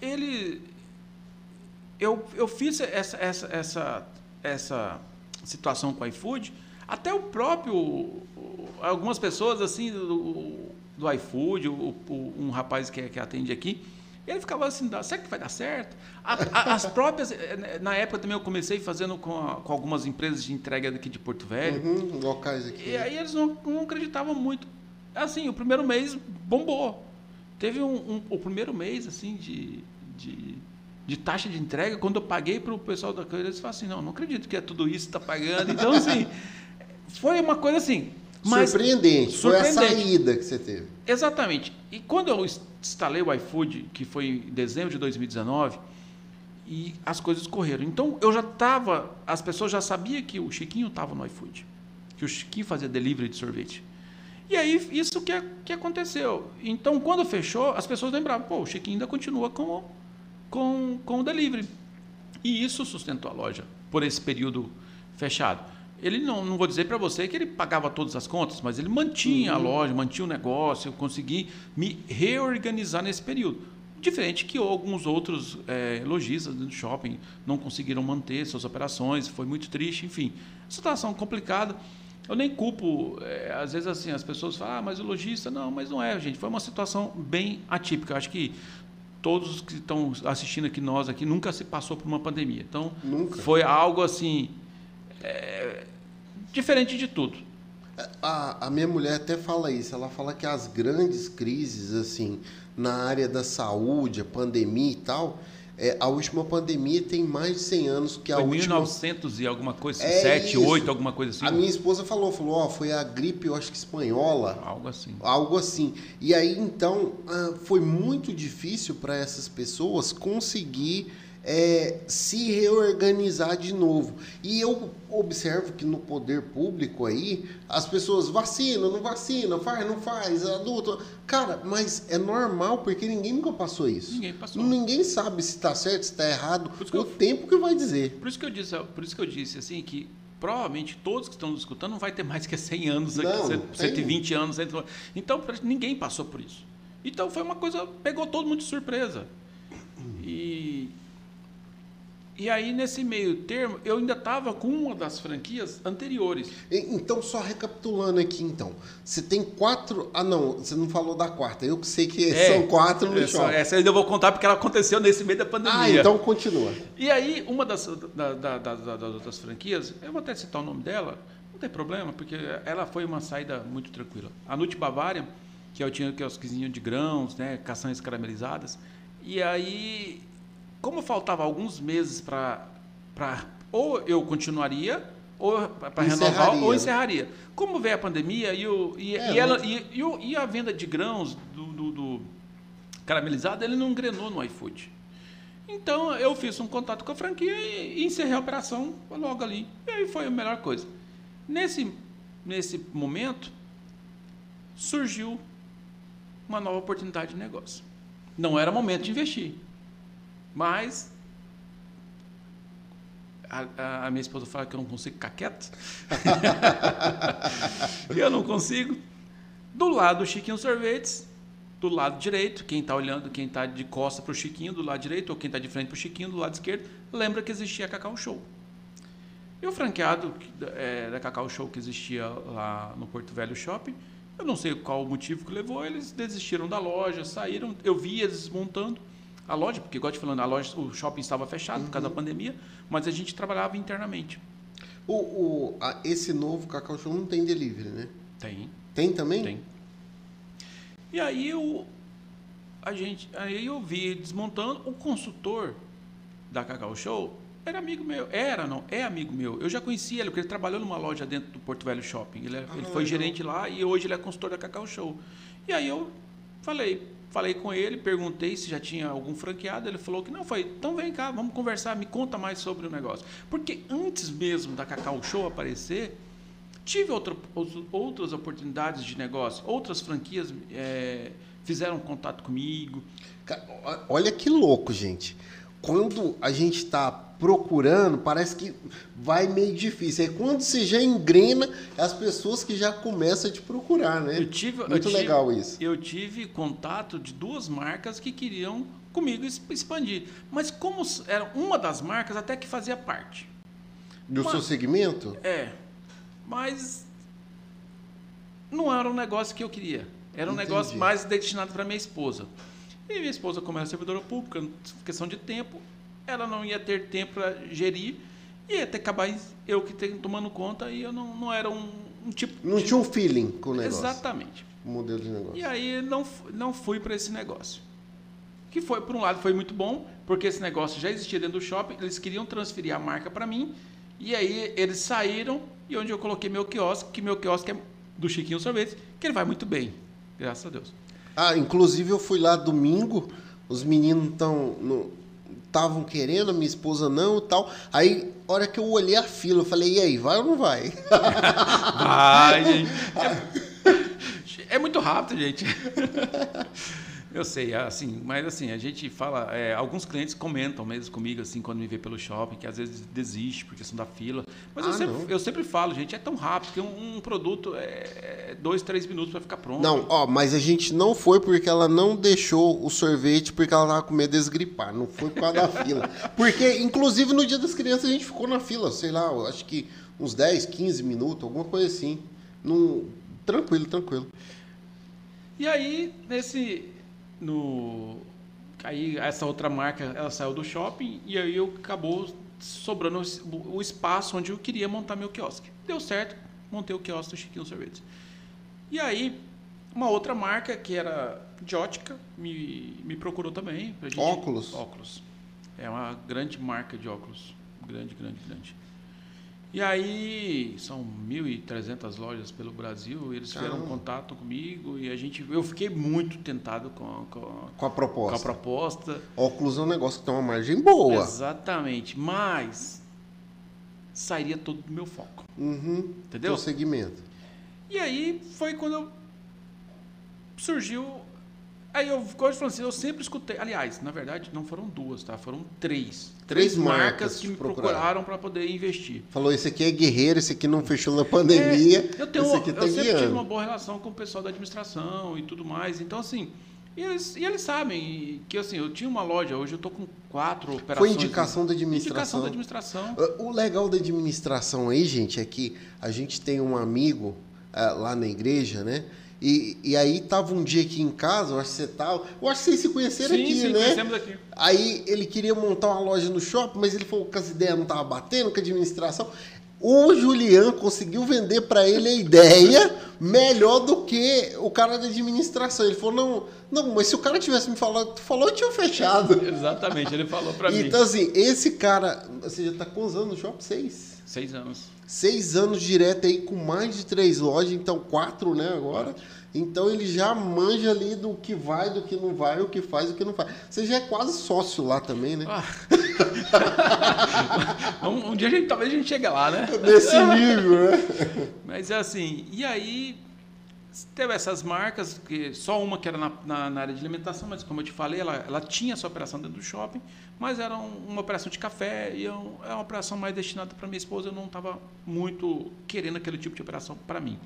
Ele... Eu, eu fiz essa, essa, essa, essa situação com o iFood, até o próprio... Algumas pessoas, assim, do, do iFood, o, o, um rapaz que, que atende aqui, e ele ficava assim, será que vai dar certo? A, a, as próprias, eh, na época também eu comecei fazendo com, a, com algumas empresas de entrega daqui de Porto Velho. Uhum, locais aqui. E aí eles não, não, acreditavam muito. Assim, o primeiro mês bombou. Teve um, um o primeiro mês, assim, de, de, de, taxa de entrega, quando eu paguei para o pessoal da câmera, eles falaram assim, não, não acredito que é tudo isso que está pagando. Então, assim, [laughs] foi uma coisa assim, mas surpreendente. surpreendente. Foi a saída que você teve. Exatamente. E quando eu instalei o iFood, que foi em dezembro de 2019, e as coisas correram. Então eu já estava, as pessoas já sabiam que o Chiquinho estava no iFood, que o Chiquinho fazia delivery de sorvete. E aí isso que, que aconteceu. Então quando fechou, as pessoas lembravam, pô, o Chiquinho ainda continua com, com, com o delivery. E isso sustentou a loja por esse período fechado ele não, não vou dizer para você que ele pagava todas as contas, mas ele mantinha uhum. a loja, mantinha o negócio, eu consegui me reorganizar nesse período. Diferente que alguns outros é, lojistas do shopping não conseguiram manter suas operações, foi muito triste, enfim. Situação complicada. Eu nem culpo, é, às vezes assim, as pessoas falam, ah, mas o lojista, não, mas não é, gente. Foi uma situação bem atípica. Eu acho que todos que estão assistindo aqui, nós aqui, nunca se passou por uma pandemia. Então, Nunca. foi algo assim, é, diferente de tudo. A, a minha mulher até fala isso. Ela fala que as grandes crises, assim, na área da saúde, a pandemia e tal, é, a última pandemia tem mais de 100 anos que a Foi última. 1900 e alguma coisa, É 7, isso. 8, alguma coisa assim. A minha esposa falou, falou, ó, foi a gripe, eu acho que espanhola, Algo assim. algo assim. E aí então ah, foi muito difícil para essas pessoas conseguir é, se reorganizar de novo. E eu observo que no poder público aí as pessoas vacina, não vacina, faz, não faz, adulto. Cara, mas é normal porque ninguém nunca passou isso. Ninguém passou. Ninguém sabe se está certo, se está errado. O eu- tempo que vai dizer. Por isso que eu disse, por isso que eu disse assim que provavelmente todos que estão nos escutando não vai ter mais que 100 anos, Não, 100, não tem. 120 anos. 100 Então ninguém passou por isso. Então foi uma coisa pegou todo mundo de surpresa. E e aí nesse meio termo eu ainda estava com uma das franquias anteriores. Então, só recapitulando aqui, então. Você tem quatro. Ah, não, você não falou da quarta. Eu sei que É, são quatro no essa, shopping. essa eu ainda vou contar porque ela aconteceu nesse meio da pandemia. Ah, então continua. E aí, uma das, da- da- da- da- das outras franquias, eu vou até citar o nome dela, não tem problema, porque ela foi uma saída muito tranquila. A Nut Bavarian, que eu tinha que é os quisinhos de grãos, né, castanhas caramelizadas. E aí, como faltava alguns meses para ou eu continuaria ou para renovar ou encerraria. Como veio a pandemia e, o, e, É, e ela, mas- e, e o- e a venda de grãos do, do- do caramelizado, ele não engrenou no iFood. Então eu fiz um contato com a franquia e, e encerrei a operação logo ali. E aí foi a melhor coisa. Nesse, nesse momento, surgiu uma nova oportunidade de negócio. Não era momento de investir, mas a, a- a minha esposa fala que eu não consigo ficar quieto. E [laughs] eu não consigo. Do lado do Chiquinho Sorvetes, do lado direito, quem está olhando, quem está de costa para o Chiquinho, do lado direito, ou quem está de frente para o Chiquinho, do lado esquerdo, lembra que existia a Cacau Show. E o franqueado é, da Cacau Show que existia lá no Porto Velho Shopping, eu não sei qual o motivo que levou, eles desistiram da loja, saíram, eu vi eles desmontando a loja, porque, igual te falando, a loja, o shopping estava fechado por causa da pandemia, mas a gente trabalhava internamente. O, o- a- esse novo Cacau Show não tem delivery, né? Tem, Tem também? Tem. E aí eu, a gente, aí eu vi desmontando o consultor da Cacau Show era amigo meu, era não, é amigo meu. Eu já conhecia ele porque ele trabalhou numa loja dentro do Porto Velho Shopping. Ele, é- ele foi gerente lá e hoje ele é consultor da Cacau Show. E aí eu falei, falei com ele, perguntei se já tinha algum franqueado. Ele falou que não, foi. Então vem cá, vamos conversar, me conta mais sobre o negócio. Porque antes mesmo da Cacau Show aparecer, Tive outra- ou- outras oportunidades de negócio, outras franquias eh, fizeram contato comigo. Olha que louco, gente. Quando a gente está procurando, parece que vai meio difícil. Aí quando você já engrena, é as pessoas que já começam a te procurar, né? Eu tive, eu Muito tive- legal isso. Eu tive contato de duas marcas que queriam comigo expandir, mas como era uma das marcas até que fazia parte. Do seu segmento? É, mas não era um negócio que eu queria. Era um Entendi. negócio mais destinado para minha esposa. E minha esposa, como era servidora pública, questão de tempo, ela não ia ter tempo para gerir e ia ter que acabar eu que ter, tomando conta e eu não, não era um, um tipo. Não de- tinha um feeling com o negócio. Exatamente. O modelo de negócio. E aí não, não fui para esse negócio. Que foi, por um lado, foi muito bom, porque esse negócio já existia dentro do shopping, eles queriam transferir a marca para mim, e aí eles saíram, e onde eu coloquei meu quiosque, que meu quiosque é do Chiquinho Sorvete, que ele vai muito bem, graças a Deus. Ah, inclusive eu fui lá domingo, os meninos estão estavam querendo, minha esposa não e tal. Aí, hora que eu olhei a fila, eu falei, e aí, vai ou não vai? [laughs] Ai, gente. É, é muito rápido, gente. [laughs] Eu sei, assim, mas assim, a gente fala, é, alguns clientes comentam mesmo comigo, assim, quando me vê pelo shopping, que às vezes desiste por questão da fila. Mas eu, Ah, sempre, não. eu sempre falo, gente, é tão rápido que um, um produto é é dois, três minutos para ficar pronto. Não, ó, mas a gente não foi porque ela não deixou o sorvete porque ela tava com medo de esgripar. Não foi por causa da [laughs] fila. Porque, inclusive, no dia das crianças a gente ficou na fila, sei lá, eu acho que uns 10, 15 minutos, alguma coisa assim. Num, tranquilo, tranquilo. E aí, nesse. No, aí essa outra marca ela saiu do shopping e aí eu acabou sobrando o espaço onde eu queria montar meu quiosque. Deu certo, montei o quiosque do Chiquinho Sorvetes. E aí, uma outra marca que era de ótica me, me procurou também. Gente, óculos? Óculos. É uma grande marca de óculos. Grande, grande, grande. E aí, são 1.300 lojas pelo Brasil, eles Caramba. fizeram contato comigo e a gente, eu fiquei muito tentado com, com, com a proposta. Com a proposta. Óculos é um negócio que tem uma margem boa. Exatamente, mas sairia todo do meu foco. Uhum. Entendeu? Seu segmento. E aí foi quando surgiu Aí eu, como eu assim, eu sempre escutei. Aliás, na verdade, não foram duas, tá? Foram três. Três, três marcas, marcas que me procuraram para poder investir. Falou, esse aqui é guerreiro, esse aqui não fechou na pandemia. É, eu tenho, esse aqui tá eu sempre tive uma boa relação com o pessoal da administração e tudo mais. Então, assim, e eles, e eles sabem que assim, eu tinha uma loja, hoje eu estou com quatro operações. Foi indicação da administração. Indicação da administração. O legal da administração aí, gente, é que a gente tem um amigo uh, lá na igreja, né? E, e aí tava um dia aqui em casa, eu acho que você tava. Eu acho que vocês se conheceram sim, aqui, sim, né? Conhecemos aqui. Aí ele queria montar uma loja no shopping, mas ele falou que as ideias não estavam batendo com a administração. O Julian conseguiu vender para ele a ideia melhor do que o cara da administração. Ele falou: não, não, mas se o cara tivesse me falado, tu falou, eu tinha fechado. [laughs] Exatamente, ele falou para mim. Então, assim, esse cara, você já tá com quantos anos no shopping? Seis? Seis anos. Seis anos direto aí com mais de três lojas, então quatro, né, agora. Então ele já manja ali do que vai, do que não vai, o que faz, o que não faz. Você já é quase sócio lá também, né? Ah. [laughs] um, um, dia a gente, talvez a gente chegue lá, né? Nesse nível, né? Mas é assim, e aí teve essas marcas, que só uma que era na, na, na, área de alimentação, mas como eu te falei, ela, ela tinha essa operação dentro do shopping, mas era um, uma operação de café e eu, é uma operação mais destinada para minha esposa. Eu não estava muito querendo aquele tipo de operação para mim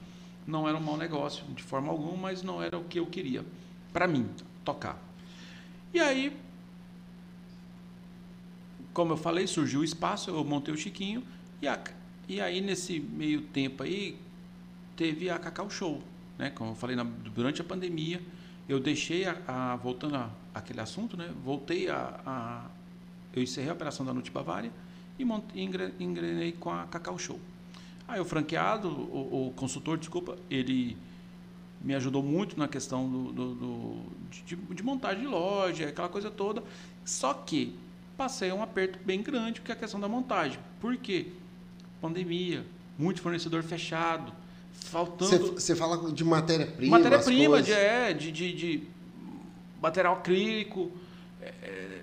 não era um mau negócio de forma alguma, mas não era o que eu queria para mim tocar. E aí, como eu falei, surgiu o espaço, eu montei o Chiquinho e, a, e aí nesse meio tempo aí teve a Cacau Show, né? Como eu falei na, durante a pandemia, eu deixei a, a voltando aquele assunto, né? Voltei a, a eu encerrei a operação da Nute Bavária e engrenei com a Cacau Show. Aí o franqueado, o, o, consultor, desculpa, ele me ajudou muito na questão do, do, do de, de, montagem de loja, aquela coisa toda. Só que passei um aperto bem grande, que é a questão da montagem. Por quê? Pandemia, muito fornecedor fechado, faltando... Você fala de matéria-prima? Matéria-prima, de, é, de, de, de material acrílico, é,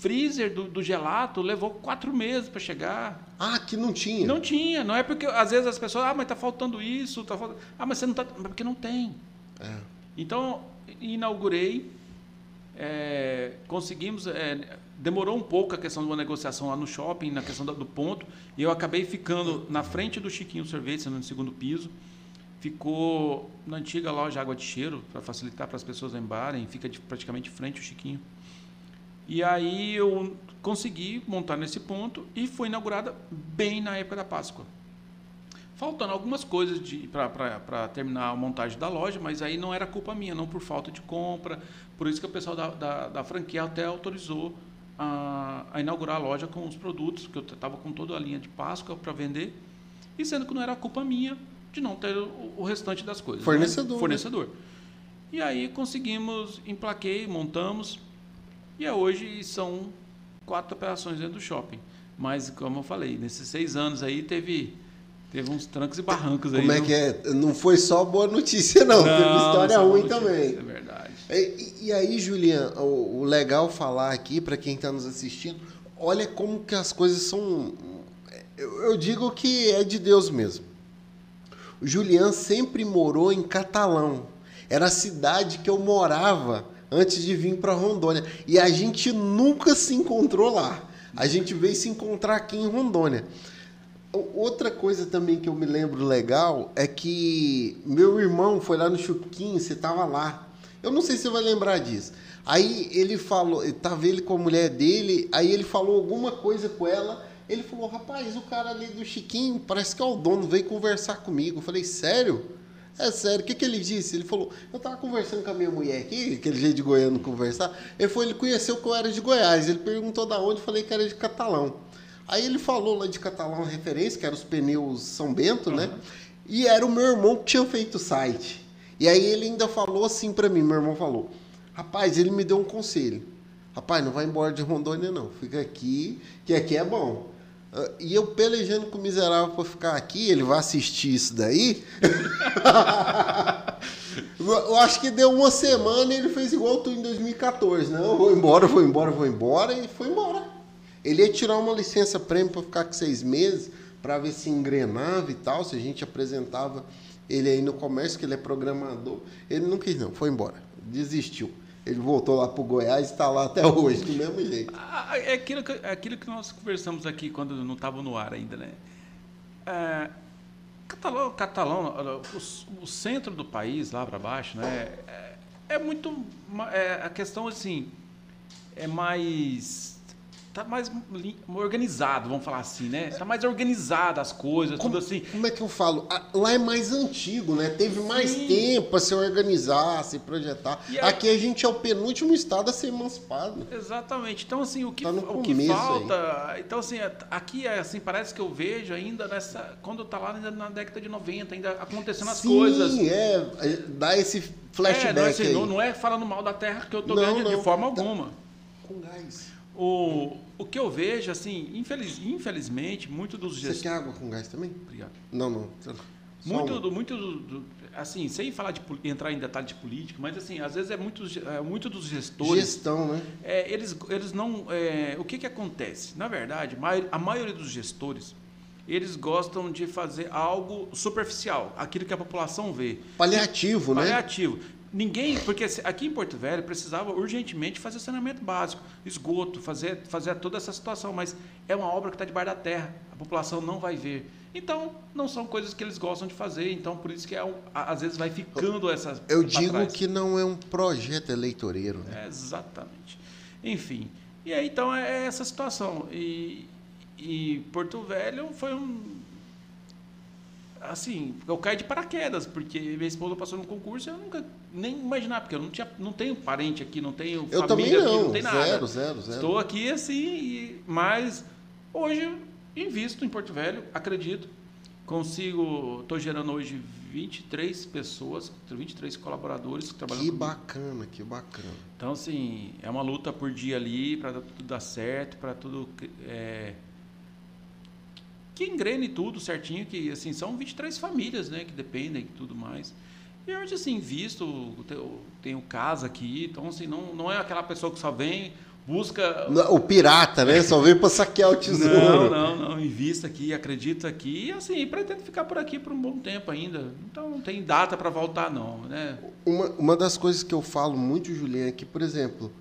freezer do, do gelato levou quatro meses para chegar. Ah, que não tinha. Não tinha. Não é porque às vezes as pessoas, ah, mas está faltando isso, tá faltando... ah, mas você não está, porque não tem. É. Então inaugurei, é, conseguimos, é, demorou um pouco a questão de uma negociação lá no shopping, na questão do, do ponto, e eu acabei ficando na frente do Chiquinho Sorvete, no segundo piso. Ficou na antiga loja Água de Cheiro, para facilitar para as pessoas lembrarem, fica de, praticamente frente o Chiquinho. E aí eu consegui montar nesse ponto e foi inaugurada bem na época da Páscoa. Faltando algumas coisas para terminar a montagem da loja, mas aí não era culpa minha, não por falta de compra. Por isso que o pessoal da, da, da franquia até autorizou a, a, inaugurar a loja com os produtos, que eu estava com toda a linha de Páscoa para vender. E sendo que não era culpa minha de não ter o, o restante das coisas. Fornecedor. Né? Fornecedor. E aí conseguimos, emplaquei, montamos e hoje são quatro operações dentro do shopping. Mas, como eu falei, nesses seis anos aí teve, teve uns trancos e barrancos aí. Como é que é? Não foi só boa notícia, não. não teve história ruim notícia, também. É verdade. E, e aí, Julian, o, o legal falar aqui, para quem está nos assistindo, olha como que as coisas são. Eu, eu digo que é de Deus mesmo. Julian sempre morou em Catalão. Era a cidade que eu morava antes de vir para Rondônia. E a gente nunca se encontrou lá. A gente veio se encontrar aqui em Rondônia. Outra coisa também que eu me lembro legal é que meu irmão foi lá no Chuquinho, você estava lá. Eu não sei se você vai lembrar disso. Aí ele falou, estava ele com a mulher dele, aí ele falou alguma coisa com ela, Ele falou, rapaz, o cara ali do Chiquinho, parece que é o dono, veio conversar comigo. Eu falei, sério? É sério, o que, que ele disse? Ele falou, eu tava conversando com a minha mulher aqui, aquele jeito de goiano conversar. Ele foi, ele conheceu que eu era de Goiás. Ele perguntou da onde, eu falei que era de Catalão. Aí ele falou lá de Catalão referência, que era os pneus São Bento, uhum. né? E era o meu irmão que tinha feito o site. E aí ele ainda falou assim para mim, meu irmão falou, rapaz, ele me deu um conselho. Rapaz, não vai embora de Rondônia não, fica aqui, que aqui é bom. E eu pelejando com o miserável para ficar aqui, ele vai assistir isso daí. [laughs] eu acho que deu uma semana e ele fez igual tu em 2014, né? Eu vou embora, vou embora, vou embora e foi embora. Ele ia tirar uma licença prêmio para ficar com seis meses, para ver se engrenava e tal, se a gente apresentava ele aí no comércio, que ele é programador. Ele não quis não, foi embora, desistiu. Ele voltou lá para o Goiás e está lá até hoje, do mesmo jeito. É aquilo que, é aquilo que nós conversamos aqui quando não estava no ar ainda, né? É, Catalão, Catalão o, o, centro do país, lá para baixo, né? É, é muito. É, a questão, assim, é mais tá mais organizado, vamos falar assim, né? Tá mais organizado as coisas, como, tudo assim. Como é que eu falo? Lá é mais antigo, né? Teve mais Sim. tempo para se organizar, se projetar. Aí, Aqui a gente é o penúltimo estado a ser emancipado. Exatamente. Então assim, o que, tá o que falta, aí. então assim, aqui é assim, parece que eu vejo ainda nessa quando tá lá na década de 90, ainda acontecendo as Sim, coisas. Sim, é, dá esse flashback é, não, assim, não, não, é falando mal da terra que eu tô não, ganhando de forma alguma. Com gás. O, o que eu vejo, assim, infeliz, infelizmente, muito dos gestores. Você quer água com gás também? Obrigado. Não, não. muito, do, muito do, do, assim, sem falar de entrar em detalhe de política, mas assim, às vezes é muito, é, muito dos gestores. Gestão, né? É, eles, eles não. É, o que, que acontece? Na verdade, a maioria dos gestores eles gostam de fazer algo superficial, aquilo que a população vê. Paliativo, né? Paliativo. Ninguém, porque aqui em Porto Velho precisava urgentemente fazer saneamento básico, esgoto, fazer, fazer toda essa situação, mas é uma obra que está debaixo da terra, a população não vai ver. Então, não são coisas que eles gostam de fazer, então por isso que é às vezes vai ficando essa. Eu digo trás. que não é um projeto eleitoreiro. Né? É, exatamente. Enfim, e aí então é essa situação. E, e Porto Velho foi um assim, eu caí de paraquedas, porque minha esposa passou no concurso e eu nunca nem imaginar, porque eu não, tinha, não tenho parente aqui, não tenho eu família não, aqui, não tem nada. Zero, zero, zero. Estou aqui assim, mas hoje invisto em Porto Velho, acredito. Consigo, estou gerando hoje 23 pessoas, 23 colaboradores que trabalham Que bacana, que bacana. Então, assim, é uma luta por dia ali para tudo dar certo, para tudo é, que engrene tudo certinho, que assim, são 23 famílias, né, que dependem e tudo mais. E hoje, assim, visto, tenho casa aqui, então, assim, não, não é aquela pessoa que só vem, busca... O pirata, né? Só vem para saquear o tesouro. Não, não, não. Invista aqui, acredita aqui e, assim, pretendo ficar por aqui por um bom tempo ainda. Então, não tem data para voltar, não, né? Uma, uma das coisas que eu falo muito, Juliana, é que, por exemplo,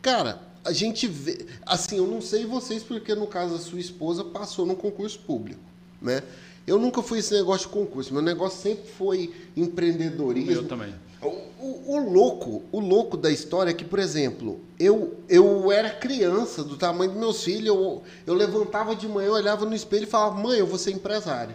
cara a gente vê. Assim, eu não sei vocês, porque no caso a sua esposa passou num concurso público, né? Eu nunca fui esse negócio de concurso, meu negócio sempre foi empreendedorismo. Eu também. O, o, o, louco, o louco da história é que, por exemplo, eu, eu era criança, do tamanho dos meus filhos, eu, eu levantava de manhã, eu olhava no espelho e falava, mãe, eu vou ser empresário.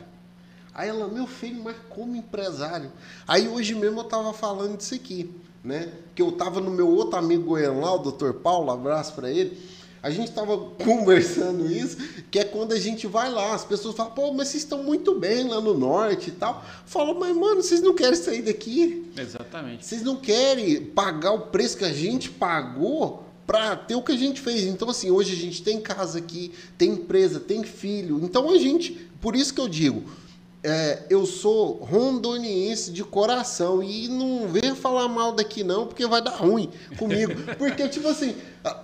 Aí ela, meu filho, mas como empresário? Aí hoje mesmo eu estava falando disso aqui né? Que eu tava no meu outro amigo goiano lá, o doutor Paulo, abraço para ele. A gente estava [laughs] conversando isso, que é quando a gente vai lá, as pessoas falam, pô, mas vocês estão muito bem lá no norte e tal. Fala, mas mano, vocês não querem sair daqui. Exatamente. Vocês não querem pagar o preço que a gente pagou para ter o que a gente fez. Então, assim, hoje a gente tem casa aqui, tem empresa, tem filho. Então a gente, por isso que eu digo, é, eu sou rondoniense de coração e não venha falar mal daqui não, porque vai dar ruim comigo. [laughs] Porque, tipo assim,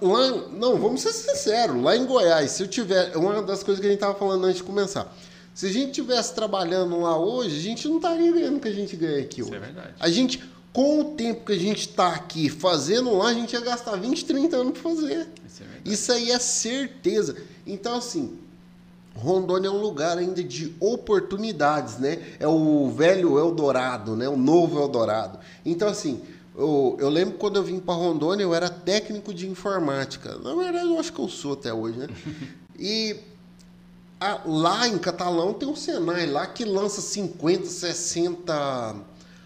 lá, não, vamos ser sinceros, lá em Goiás, se eu tiver, uma das coisas que a gente estava falando antes de começar, se a gente tivesse trabalhando lá hoje, a gente não estaria ganhando o que a gente ganha aqui hoje. Isso é verdade. A gente, com o tempo que a gente está aqui fazendo lá, a gente ia gastar 20, 30 anos para fazer. Isso, é Isso aí é certeza. Então, assim, Rondônia é um lugar ainda de oportunidades, né? É o velho Eldorado, né? O novo Eldorado. Então, assim, eu, eu lembro quando eu vim para Rondônia, eu era técnico de informática. Na verdade, eu acho que eu sou até hoje, né? E a- lá em Catalão tem um Senai lá que lança 50, 60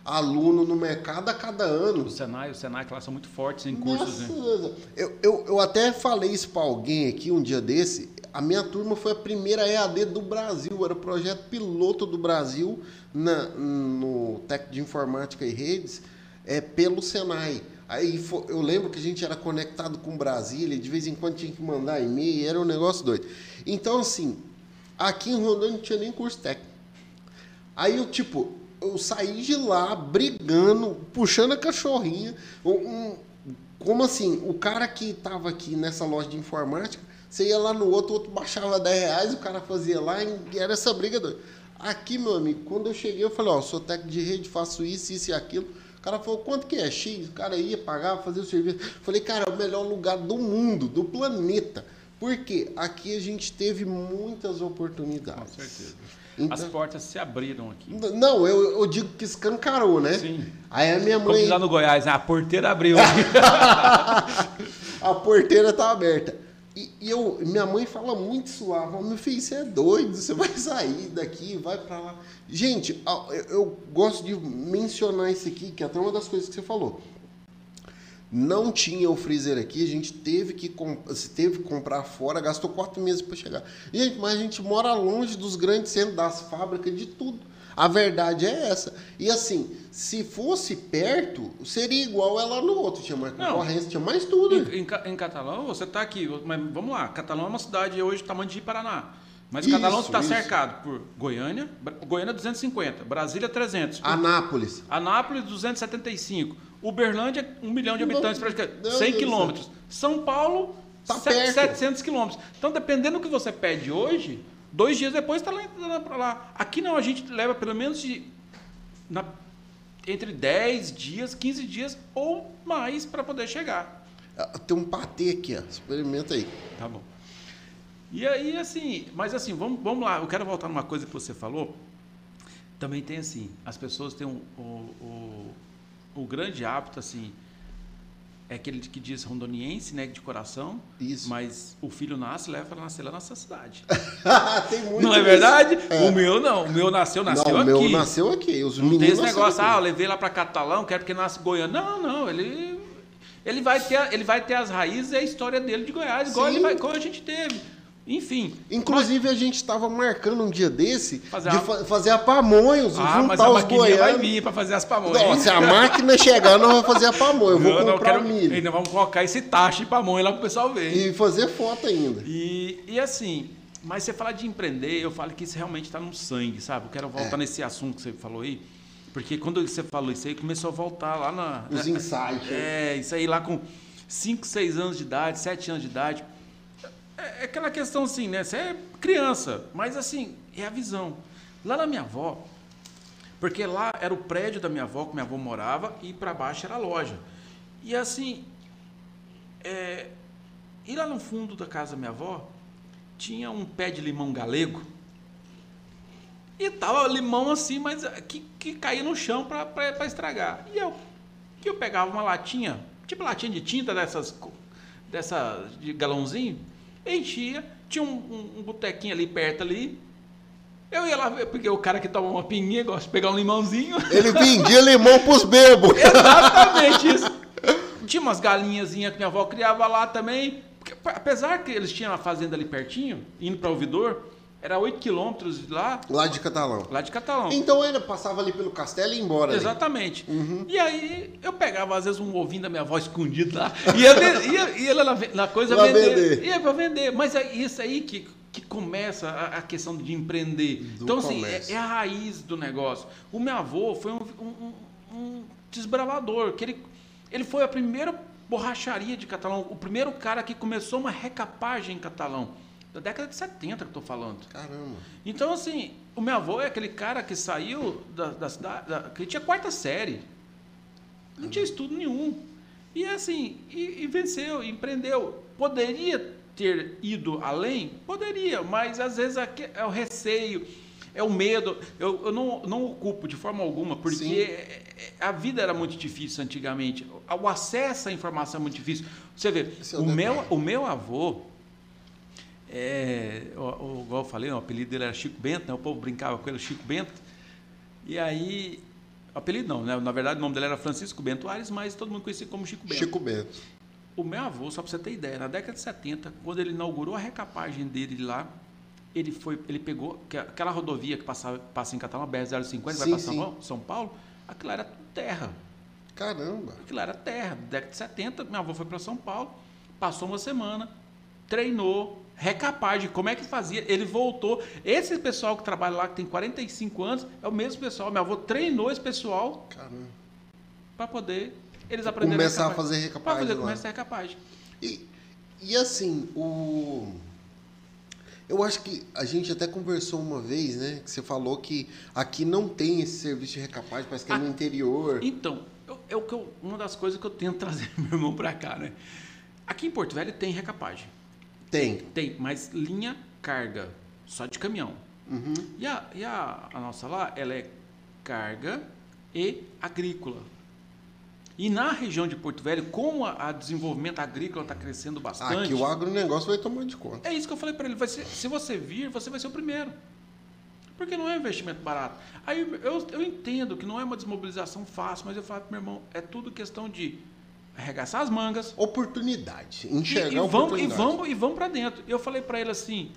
alunos no mercado a cada ano. O Senai, o Senai, que lá são muito fortes em cursos, né? Nossa, eu, eu, eu até falei isso para alguém aqui um dia desse. A minha turma foi a primeira EAD do Brasil, era o projeto piloto do Brasil na, no Tec de Informática e Redes, é, pelo Senai. Aí fo- eu lembro que a gente era conectado com Brasília, de vez em quando tinha que mandar e-mail, era um negócio doido. Então, assim, aqui em Rondônia não tinha nem curso técnico. Aí eu, tipo, eu saí de lá brigando, puxando a cachorrinha. Um, como assim? O cara que tava aqui nessa loja de informática, você ia lá no outro, o outro baixava 10 reais, o cara fazia lá e era essa briga doida. Aqui, meu amigo, quando eu cheguei, eu falei, ó, sou técnico de rede, faço isso, isso e aquilo. O cara falou, quanto que é? X? O cara ia pagar, fazer o serviço. Falei, cara, é o melhor lugar do mundo, do planeta. Porque aqui a gente teve muitas oportunidades. Com certeza. Então- As portas se abriram aqui. Não, eu, eu digo que escancarou, né? Sim. Aí a minha Como mãe. diz lá no Goiás, né? a porteira abriu. [laughs] a porteira tá aberta. E, e eu, minha mãe fala muito suave, "Ó, meu filho, você é doido, você vai [laughs] sair daqui, vai pra lá. Gente, eu, gosto de mencionar isso aqui, que é até uma das coisas que você falou. Não tinha o freezer aqui, a gente teve que, teve que comprar fora, gastou quatro meses para chegar. Gente, mas a gente mora longe dos grandes centros, das fábricas, de tudo. A verdade é essa. E assim, se fosse perto, seria igual ela no outro. Tinha mais concorrência, tinha mais tudo. Em, em em Catalão, você está aqui, mas vamos lá. Catalão é uma cidade hoje do tamanho de Paraná. Mas Isso, Catalão está cercado por Goiânia, Goiânia 250, Brasília 300, Anápolis. Anápolis 275, Uberlândia 1 milhão de habitantes, praticamente Deus 100 do céu. quilômetros. São Paulo, Tá se- perto. 700 quilômetros. Então, dependendo do que você pede hoje, dois dias depois está lá para lá. Aqui não, a gente leva pelo menos de, na- entre 10 dias, 15 dias ou mais para poder chegar. Ah, Tem um patê aqui, ó. Experimenta aí. Tá bom. E aí, assim, mas assim, vamos, vamos lá, eu quero voltar numa coisa que você falou. Também tem assim, as pessoas têm um, o, o, o grande hábito, assim, é aquele que diz rondoniense, né, de coração, Isso. mas o filho nasce, leva para nascer lá na nossa cidade. [laughs] Tem muito não é verdade? É. O meu não, o meu nasceu, nasceu não, o aqui. meu nasceu aqui. Os Não meninos tem esse negócio, aqui. ah, eu levei lá para Catalão, quero porque nasce Goiânia. Não, não, ele ele vai ter ele vai ter as raízes e a história dele de Goiás, igual vai, igual a gente teve. Enfim. Inclusive, a gente estava marcando um dia desse Fazer de fa- fazer a pamonhos, Ah, mas juntar a os maquininha vai goianos. vir para fazer as pamonhas. Não, se a máquina chegar, nós vamos fazer a pamonha. Eu vou Não, não, comprar quero- milho. Ainda vamos colocar esse taxa de pamonha lá pro pessoal ver. E fazer foto ainda. E, e assim, mas você fala de empreender, eu falo que isso realmente está no sangue, sabe? Eu quero voltar É. nesse assunto que você falou aí, porque quando você falou isso aí, começou a voltar lá na. Os insights. É, isso aí lá com 5, 6 anos de idade, 7 anos de idade. É, é aquela questão assim, né? Você é criança, mas assim, é a visão. Lá na minha avó, porque lá era o prédio da minha avó, que minha avó morava, e para baixo era a loja. E assim, é, e lá no fundo da casa da minha avó, tinha um pé de limão galego. E tava limão assim, mas que, que caía no chão para estragar. E eu, que eu pegava uma latinha, tipo latinha de tinta dessas, dessa de galãozinho, enchia, tinha um, um, um botequinho ali perto ali. Eu ia lá, ver, porque o cara que toma uma pinguinha gosta de pegar um limãozinho. Ele vendia limão pros bebos. [laughs] Exatamente isso. Tinha umas galinhazinhas que minha avó criava lá também. Porque, apesar que eles tinham a fazenda ali pertinho, indo para ouvidor, era 8 quilômetros de lá, Lá de Catalão. lá de Catalão. Então ele passava ali pelo castelo e ia embora. Exatamente. E aí eu pegava, às vezes, um ovinho da minha avó escondido lá, ia, ve- ia, ia lá na, coisa Pra vender. vender. Ia para vender. Mas é isso aí que, que começa a, a questão de empreender. Do então, assim, é, é a raiz do negócio. O meu avô foi um, um- um- um desbravador, que ele, ele foi a primeira borracharia de Catalão, o primeiro cara que começou uma recapagem em Catalão. Da década de 70 que eu estou falando. Caramba. Então, assim, o meu avô é aquele cara que saiu da, da cidade, da- que tinha quarta série. Não tinha estudo nenhum. E assim, e, e venceu, e empreendeu. Poderia ter ido além? Poderia, mas às vezes é o receio, é o medo. Eu, eu não, não o culpo de forma alguma, Sim. porque é- é- a vida era muito difícil antigamente. O acesso à informação é muito difícil. Você vê, Esse é o meu, o meu avô, É, o, o, igual eu falei, o apelido dele era Chico Bento, né? o povo brincava com ele, Chico Bento. E aí, apelido não, né? na verdade o nome dele era Francisco Bento Ares, mas todo mundo conhecia como Chico Bento. Chico Bento. O meu avô, só para você ter ideia, na década de 70, quando ele inaugurou a recapagem dele lá, ele foi, ele pegou aquela rodovia que passava, passa em Catalão, BR-050, vai para São, São Paulo, aquilo era terra. Caramba! Aquilo era terra. Década de 70, meu avô foi para São Paulo, passou uma semana, treinou, recapagem, como é que fazia? Ele voltou. Esse pessoal que trabalha lá, que tem 45 anos, é o mesmo pessoal. Meu avô treinou esse pessoal para poder eles aprenderem começar a fazer recapagem. Para fazer começar a recapagem. E, e assim, o eu acho que a gente até conversou uma vez, né? Que você falou que aqui não tem esse serviço de recapagem, parece que é no ah, interior. Então, é que eu, uma das coisas que eu tento [laughs] trazer meu irmão para cá, né? Aqui em Porto Velho tem recapagem. Tem. Tem, mas linha carga, só de caminhão. Uhum. E, a, e a, a nossa lá, ela é carga e agrícola. E na região de Porto Velho, como a, a desenvolvimento agrícola está crescendo bastante. Aqui o agronegócio vai tomar de conta. É isso que eu falei para ele. Vai ser, se você vir, você vai ser o primeiro. Porque não é um investimento barato. Aí eu, eu entendo que não é uma desmobilização fácil, mas eu falo para meu irmão, é tudo questão de arregaçar as mangas. Oportunidade. Enxergar e, e vamos, E vamos, e vamos para dentro. Eu falei para ele assim,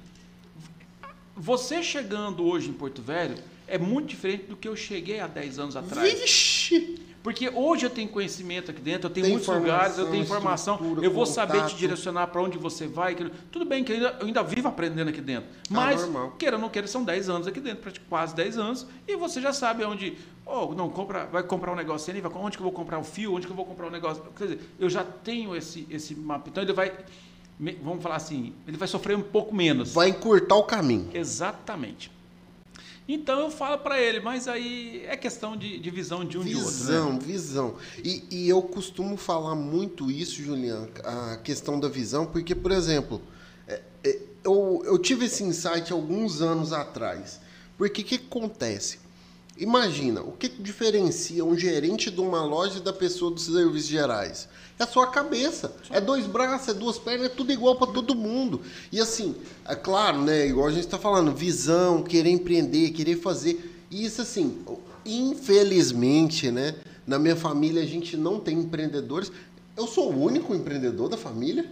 você chegando hoje em Porto Velho é muito diferente do que eu cheguei há 10 anos atrás. Vixe! Porque hoje eu tenho conhecimento aqui dentro, eu tenho Tem muitos lugares, eu tenho informação, eu vou contato. saber te direcionar para onde você vai. Tudo bem que eu ainda, eu ainda vivo aprendendo aqui dentro. Ah, mas, ah, queira ou não queira, são 10 anos aqui dentro, quase 10 anos, e você já sabe onde. Oh, não, compra, vai comprar um negócio ali, onde que eu vou comprar o fio, onde que eu vou comprar o um negócio. Quer dizer, eu já tenho esse, esse mapa. Então ele vai. Vamos falar assim, ele vai sofrer um pouco menos. Vai encurtar o caminho. Exatamente. Então eu falo para ele, mas aí é questão de, de visão de um visão, de outro. Visão, né? visão. E, e eu costumo falar muito isso, Juliano, a questão da visão, porque, por exemplo, é, é, eu, eu tive esse insight alguns anos atrás. Porque o que acontece? Imagina, o que diferencia um gerente de uma loja da pessoa dos serviços gerais? É a sua cabeça. É dois braços, é duas pernas, é tudo igual para todo mundo. E assim, é claro, né? Igual a gente está falando, visão, querer empreender, querer fazer. E isso assim, infelizmente, né? Na minha família a gente não tem empreendedores. Eu sou o único empreendedor da família.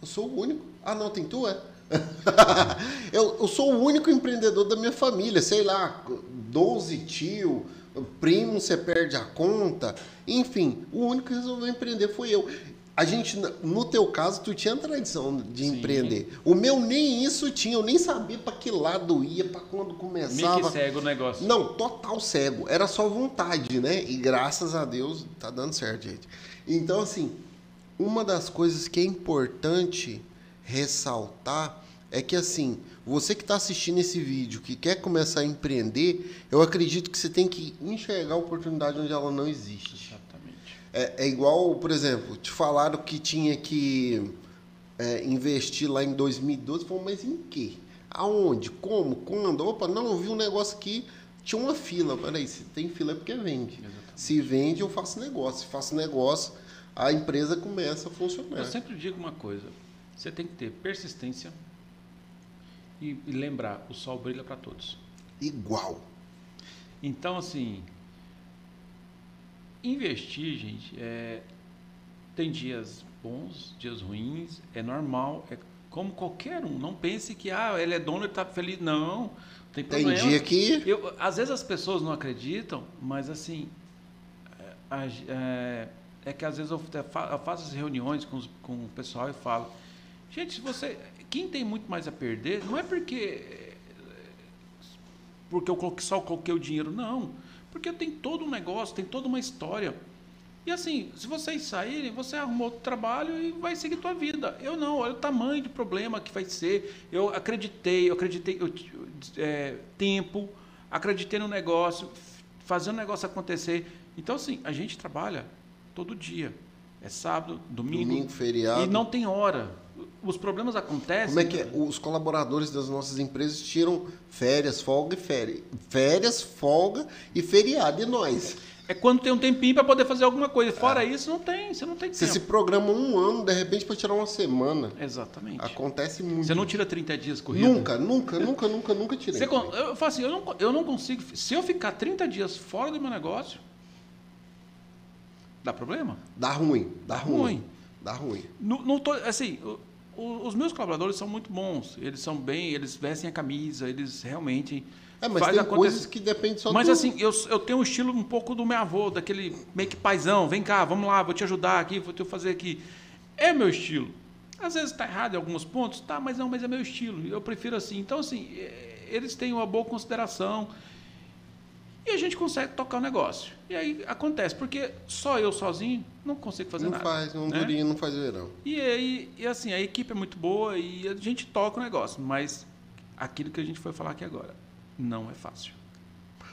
Eu sou o único. Ah, não, tem tu, é? [laughs] eu, eu sou o único empreendedor da minha família, sei lá, 12 tio, primo, você perde a conta. Enfim, o único que resolveu empreender foi eu. A gente, no teu caso, tu tinha tradição de Sim. empreender. O meu nem isso tinha, eu nem sabia para que lado ia, para quando começava. Meio que cego o negócio. Não, total cego. Era só vontade, né? E graças a Deus tá dando certo, gente. Então, assim, uma das coisas que é importante ressaltar é que assim, você que está assistindo esse vídeo, que quer começar a empreender, eu acredito que você tem que enxergar a oportunidade onde ela não existe. Exatamente. É, é igual, por exemplo, te falaram que tinha que é, investir lá em 2012, falou, mas em quê? Aonde? Como? Quando? Opa, não, eu vi um negócio aqui, tinha uma fila. Peraí, se tem fila é porque vende. Exatamente. Se vende, eu faço negócio. Se faço negócio, a empresa começa a funcionar. Eu sempre digo uma coisa, você tem que ter persistência, e, e lembrar, o sol brilha para todos. Igual. Então, assim, investir, gente, é, tem dias bons, dias ruins, é normal, é como qualquer um. Não pense que ah, ele é dono, ele está feliz. Não, tem problema. Tem dia que... Eu, às vezes as pessoas não acreditam, mas assim, é, é, é que às vezes eu, eu faço as reuniões com, os, com o pessoal e falo, gente, se você quem tem muito mais a perder não é porque porque eu coloquei, só coloquei o dinheiro, não. Porque tem todo um negócio, tem toda uma história. E assim, se vocês saírem, você arruma outro trabalho e vai seguir tua vida. Eu não, olha o tamanho de problema que vai ser. Eu acreditei, eu acreditei, eu, é, tempo, acreditei no negócio, fazendo o negócio acontecer. Então, assim, a gente trabalha todo dia. É sábado, domingo. Domingo, feriado. E não tem hora os problemas acontecem. Como é que é? Os colaboradores das nossas empresas tiram férias, folga e férias. Férias, folga e feriado. E nós? É quando tem um tempinho para poder fazer alguma coisa. Fora é. isso, não tem. Você não tem Você se programa um ano, de repente, para tirar uma semana. Exatamente. Acontece muito. Você não tira 30 dias corrido? Nunca, nunca, nunca, nunca, nunca tirei. Você, eu falo assim, eu não, eu não consigo. Se eu ficar 30 dias fora do meu negócio, dá problema? Dá ruim, dá, dá ruim. ruim. Dá ruim. Não, não tô, assim, os meus colaboradores são muito bons. Eles são bem, eles vestem a camisa, eles realmente é, mas tem coisas que dependem só Mas do... assim, eu, eu tenho um estilo um pouco do meu avô, daquele meio que paizão, vem cá, vamos lá, vou te ajudar aqui, vou te fazer aqui. É meu estilo. Às vezes está errado em alguns pontos, tá, mas não, mas é meu estilo. Eu prefiro assim. Então, assim, é, eles têm uma boa consideração e a gente consegue tocar o negócio. E aí acontece, porque só eu sozinho não consigo fazer não nada. Não faz, um né? durinho não faz verão. E aí, e assim, a equipe é muito boa e a gente toca o negócio, mas aquilo que a gente foi falar aqui agora não é fácil.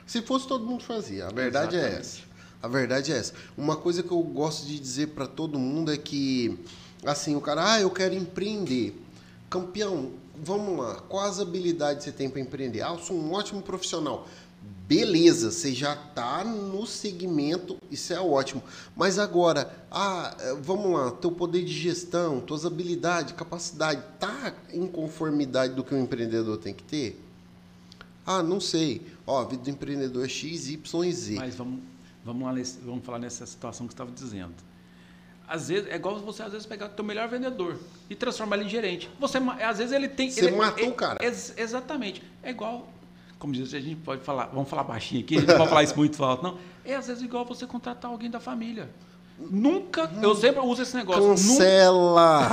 Se fosse todo mundo fazia. A verdade é Exatamente. é essa. A verdade é essa. Uma coisa que eu gosto de dizer para todo mundo é que, assim, o cara, ah, eu quero empreender. Campeão, vamos lá. Quais habilidades você tem para empreender? Ah, eu sou um ótimo profissional. Beleza, você já está no segmento, isso é ótimo. Mas agora, ah, vamos lá, teu poder de gestão, tuas habilidades, capacidade, tá em conformidade do que o empreendedor tem que ter? Ah, não sei. Ó, a vida do empreendedor é X, Y e Z. Mas vamos, vamos, lá vamos falar nessa situação que você estava dizendo. Às vezes, é igual você às vezes pegar o teu melhor vendedor e transformar ele em gerente. Você, às vezes ele tem. Você ele, matou ele, o cara. Ex, exatamente. É igual. Como diz, a gente pode falar, vamos falar baixinho aqui, a gente não pode falar isso muito alto, não. É às vezes igual você contratar alguém da família. Nunca, hum, eu sempre uso esse negócio. Cancela!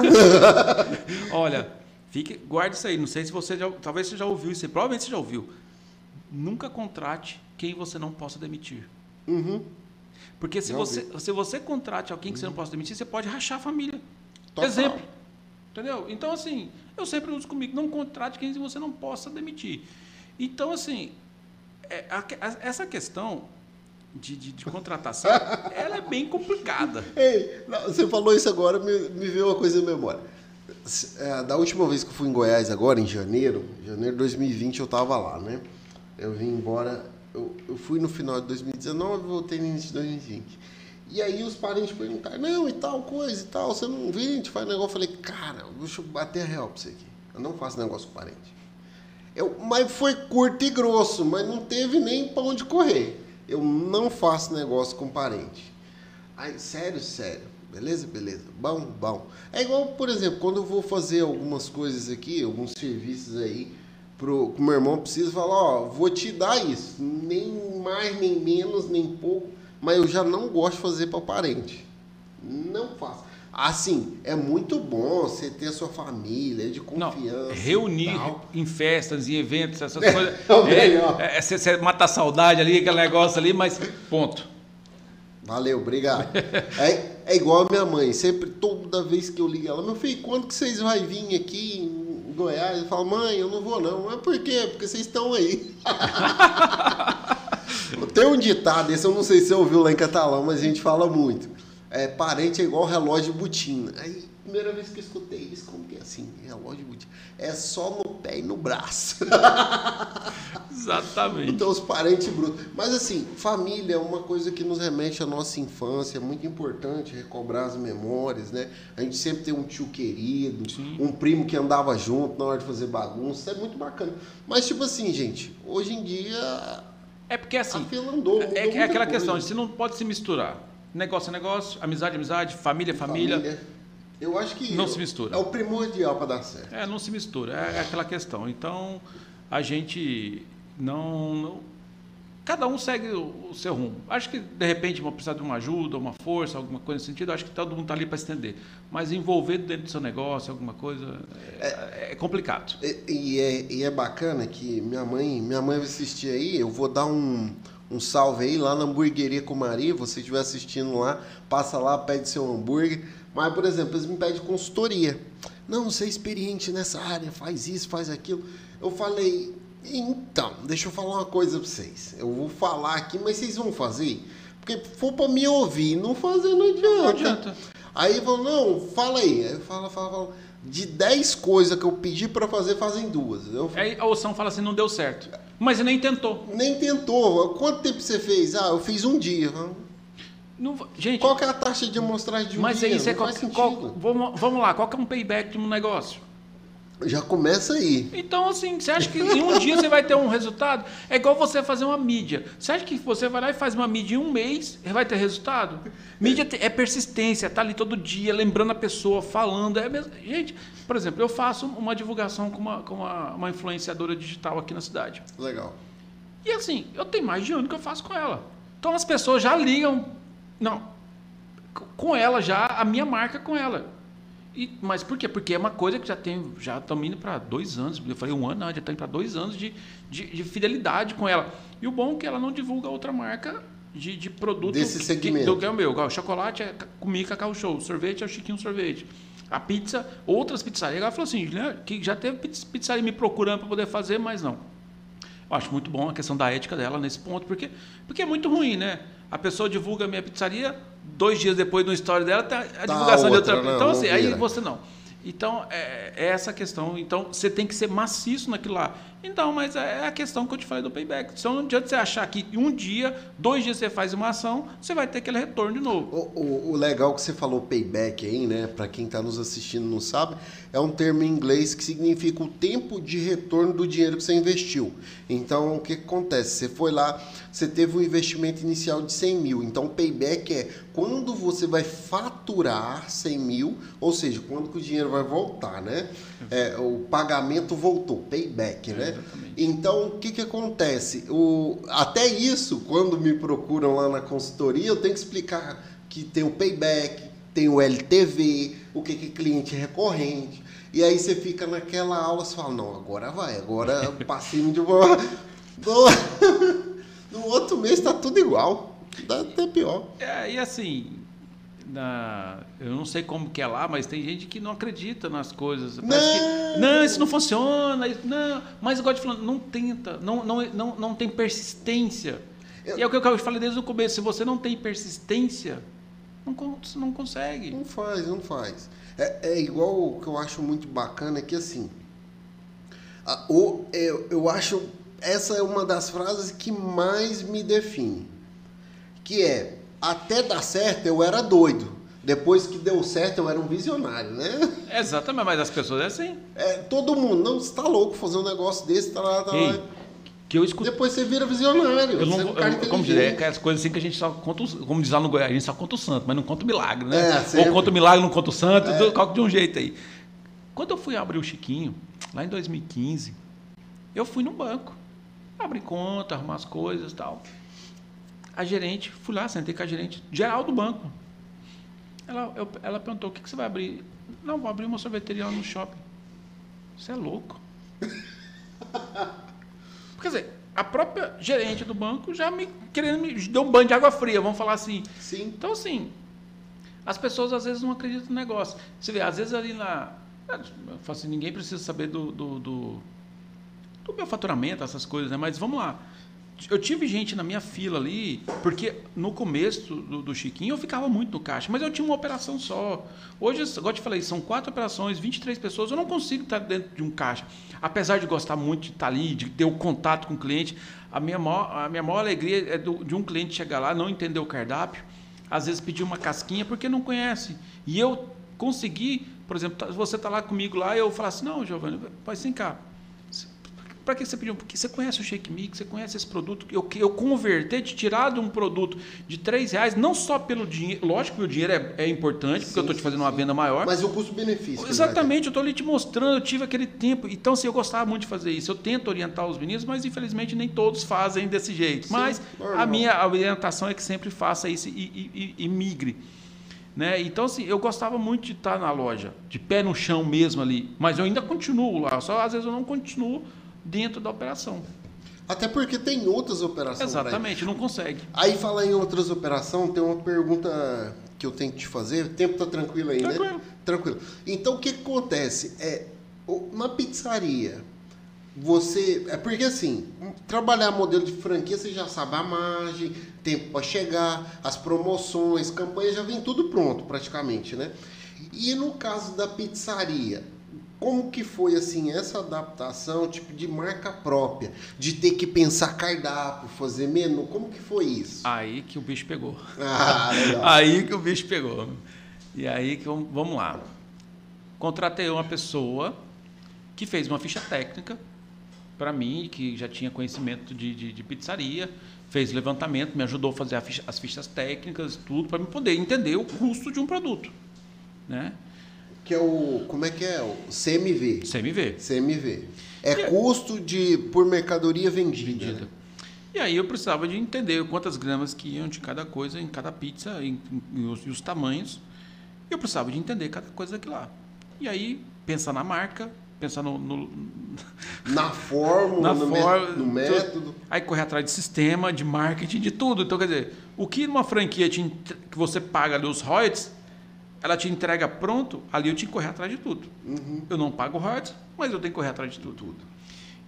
[laughs] Olha, fique, guarde isso aí. Não sei se você já, talvez você já ouviu isso, provavelmente você já ouviu nunca contrate quem você não possa demitir. Uhum. Porque se você, se você contrate alguém que uhum. você não uhum. possa demitir, você pode rachar a família. Total. Exemplo. Entendeu? Então, assim, eu sempre uso comigo, não contrate quem você não possa demitir. Então, assim, é, a, a, essa questão de, de, de contratação, [laughs] ela é bem complicada. Ei, não, você falou isso agora, me, me veio uma coisa em memória. É, da última vez que eu fui em Goiás, agora em janeiro, janeiro de 2020, eu estava lá, né? Eu vim embora, eu, eu fui no final de 2019 e voltei no início de 2020. E aí os parentes perguntaram, não, e tal coisa e tal, você não vem, a gente faz negócio. Eu falei, cara, deixa eu bater a real pra você aqui. Eu não faço negócio com parente. Eu, mas foi curto e grosso, mas não teve nem pra onde correr. Eu não faço negócio com parente. Aí, sério, sério. Beleza? Beleza. Bom, bom. É igual, por exemplo, quando eu vou fazer algumas coisas aqui, alguns serviços aí, pro, pro meu irmão precisa falar, ó, vou te dar isso, nem mais, nem menos, nem pouco, mas eu já não gosto de fazer para parente. Não faço. Assim, é muito bom você ter a sua família de confiança. Não, reunir em festas, em eventos, essas [laughs] é, coisas. É, é, você, você mata a saudade ali, aquele negócio ali, mas ponto. Valeu, obrigado. é, é igual a minha mãe, sempre, toda vez que eu ligo ela, meu filho, quando que vocês vão vir aqui Goiás e fala, mãe, eu não vou não. Mas por quê? Porque vocês estão aí. [laughs] Tem um ditado, esse eu não sei se você ouviu lá em catalão, mas a gente fala muito. É, parente é igual relógio de botina. Aí, primeira vez que eu escutei isso, como que é assim? Relógio de botina. É só no pé e no braço. [laughs] Exatamente. Então, os parentes brutos. Mas, assim, família é uma coisa que nos remete à nossa infância. É muito importante recobrar as memórias, né? A gente sempre tem um tio querido, Sim. um primo que andava junto na hora de fazer bagunça. É muito bacana. Mas, tipo assim, gente, hoje em dia. É porque assim. A fila andou. É, é aquela coisa. questão, você não pode se misturar. Negócio é negócio, amizade é amizade, família é família. família. Eu acho que não se mistura. É o primordial para dar certo. É, não se mistura. É aquela questão. Então, a gente não, não, cada um segue o, o, seu rumo. Acho que de repente vão precisar de uma ajuda, uma força, alguma coisa nesse sentido. Acho que todo mundo está ali para estender. Mas envolver dentro do seu negócio alguma coisa é, é, é complicado. E, e, é, e é bacana que minha mãe, minha mãe vai assistir aí. Eu vou dar um um salve aí lá na hamburgueria com Maria. Você estiver assistindo lá, passa lá, pede seu hambúrguer. Mas, por exemplo, eles me pedem consultoria. Não, você é experiente nessa área, faz isso, faz aquilo. Eu falei, então, deixa eu falar uma coisa pra vocês. Eu vou falar aqui, mas vocês vão fazer? Porque for pra me ouvir, não fazer não adianta. Não adianta. Aí falou, não, fala aí. Aí fala, fala, fala. De 10 coisas que eu pedi para fazer, fazem duas. Eu... Aí a Oção fala assim, não deu certo. Mas você nem tentou. Nem tentou. Quanto tempo você fez? Ah, eu fiz um dia. Não, gente, qual que é a taxa de amostragem de um mas dia? Mas aí você qual, qual, vamos, vamos lá, qual que é um payback de um negócio? Já começa aí. Então, assim, você acha que em um dia você vai ter um resultado? É igual você fazer uma mídia. Você acha que você vai lá e faz uma mídia em um mês e vai ter resultado? Mídia é persistência, tá ali todo dia, lembrando a pessoa, falando. É mesmo. Gente, por exemplo, eu faço uma divulgação com uma, com uma, uma influenciadora digital aqui na cidade. Legal. E assim, eu tenho mais de ano que eu faço com ela. Então as pessoas já ligam. Não. Com ela já, a minha marca com ela. E, mas por quê? Porque é uma coisa que já tem, já estamos indo para dois anos. Eu falei um ano, não, já está indo para dois anos de, de, de, fidelidade com ela. E o bom é que ela não divulga outra marca de, de produto desse segmento. Que, do que é o meu. O chocolate é comigo Cacau Show, sorvete é o Chiquinho Sorvete. A pizza, outras pizzarias. Ela falou assim, que já teve pizzaria me procurando para poder fazer, mas não. Eu acho muito bom a questão da ética dela nesse ponto, porque, porque é muito ruim, né? A pessoa divulga a minha pizzaria, dois dias depois no story dela, tá a tá divulgação outra, de outra. Não, então, assim, aí você não. Então, é, é, essa questão. Então, você tem que ser maciço naquilo lá. Então, mas é a questão que eu te falei do payback. Então, não adianta você achar que um dia, dois dias você faz uma ação, você vai ter aquele retorno de novo. O, o, o legal que você falou payback aí, né? Para quem está nos assistindo não sabe, é um termo em inglês que significa o tempo de retorno do dinheiro que você investiu. Então, o que, que acontece? Você foi lá, você teve um investimento inicial de 100 mil. Então, payback é quando você vai faturar 100 mil, ou seja, quando que o dinheiro vai voltar, né? É, o pagamento voltou, payback, né? Exatamente. Então, o que, que acontece? O, até isso, quando me procuram lá na consultoria, eu tenho que explicar que tem o payback, tem o LTV, o que, que é cliente recorrente. E aí você fica naquela aula, você fala, não, agora vai, agora [laughs] passinho de boa. [laughs] [laughs] No outro mês está tudo igual. Dá até pior. É, e assim, na, eu não sei como que é lá, mas tem gente que não acredita nas coisas. Não, que, não isso não funciona. Isso, não, mas eu gosto de falar, não tenta, não, não, não, não tem persistência. Eu, e é o que eu falei desde o começo, se você não tem persistência, não, você não consegue. Não faz, não faz. É, é igual o que eu acho muito bacana, é que assim, a, o, eu, eu acho, essa é uma das frases que mais me define, que é até dar certo eu era doido. Depois que deu certo, eu era um visionário, né? Exatamente, mas as pessoas é assim. É, todo mundo, não, você tá louco fazer um negócio desse, tá lá, tá Ei, lá. Que eu escuto... Depois você vira visionário. Eu não, você é um eu, como dizer, é as coisas assim que a gente só conta, como diz lá no Goiás, a gente só conta o santo, mas não conta o milagre, né? É, Ou conta o milagre, não conta o santo, é. coloca de um jeito aí. Quando eu fui abrir o Chiquinho, lá em 2015, eu fui no banco. Abrir conta, arrumar as coisas e tal a gerente, fui lá, sentei com a gerente geral do banco. Ela, eu, ela perguntou: o que, que você vai abrir? Não, vou abrir uma sorveteria lá no shopping. Você é louco. [laughs] Quer dizer, a própria gerente do banco já me querendo me deu um banho de água fria, vamos falar assim. Sim. Então, assim, as pessoas às vezes não acreditam no negócio. Você vê, às vezes ali na. Assim, ninguém precisa saber do, do, do, do meu faturamento, essas coisas, né? Mas vamos lá eu tive gente na minha fila ali, porque no começo do, do, Chiquinho eu ficava muito no caixa, mas eu tinha uma operação só. Hoje, igual eu te falei, são quatro operações, 23 pessoas, eu não consigo estar dentro de um caixa. Apesar de gostar muito de estar ali, de ter o contato com o cliente, a minha maior, a minha maior alegria é do, de um cliente chegar lá, não entender o cardápio, às vezes pedir uma casquinha porque não conhece. E eu consegui, por exemplo, tá, você está lá comigo lá, eu falar assim, não, Giovanni, vai sem cá para que você pediu? Porque você conhece o Shake Mix, você conhece esse produto. Eu, eu converter, de tirar de um produto de 3 reais, não só pelo dinheiro. Lógico que o dinheiro é, é importante, porque sim, eu estou te fazendo sim. uma venda maior. Mas o custo-benefício. Exatamente, eu estou ali te mostrando, eu tive aquele tempo. Então, assim, eu gostava muito de fazer isso. Eu tento orientar os meninos, mas infelizmente nem todos fazem desse jeito. Sim, mas normal. a minha orientação é que sempre faça isso e, e, e, e migre. Né? Então, assim, eu gostava muito de estar na loja, de pé no chão mesmo ali, mas eu ainda continuo lá, só às vezes eu não continuo dentro da operação. Até porque tem outras operações. Exatamente, não consegue. Aí falar em outras operações, tem uma pergunta que eu tenho que te fazer. O tempo tá tranquilo aí, tranquilo. né? Tranquilo. Então o que, que acontece? É, uma pizzaria, você. É porque assim, trabalhar modelo de franquia, você já sabe a margem, tempo para chegar, as promoções, campanha, já vem tudo pronto praticamente, né? E no caso da pizzaria, Como que foi assim essa adaptação, tipo de marca própria, de ter que pensar cardápio, fazer menu, como que foi isso? Aí que o bicho pegou. Ah, legal. [laughs] aí que o bicho pegou. E aí que vamos lá. Contratei uma pessoa que fez uma ficha técnica para mim, que já tinha conhecimento de, de, de pizzaria, fez levantamento, me ajudou a fazer a ficha- as fichas técnicas, tudo, para me poder entender o custo de um produto. Né? Que é o, como é que é? O CMV. CMV. CMV. É E- custo de por mercadoria vendida. vendida. né? E aí eu precisava de entender quantas gramas que iam de cada coisa em cada pizza em- em- e, os, e os tamanhos. E eu precisava de entender cada coisa daquilo lá. E aí pensar na marca, pensar no, no- [laughs] Na fórmula, na no, forma, no método. aí correr atrás de sistema, de marketing, de tudo. Então quer dizer, o que numa franquia te que você paga ali os royalties, ela te entrega pronto, ali eu tinha que correr atrás de tudo. Uhum. Eu não pago royalties, mas eu tenho que correr atrás de tudo.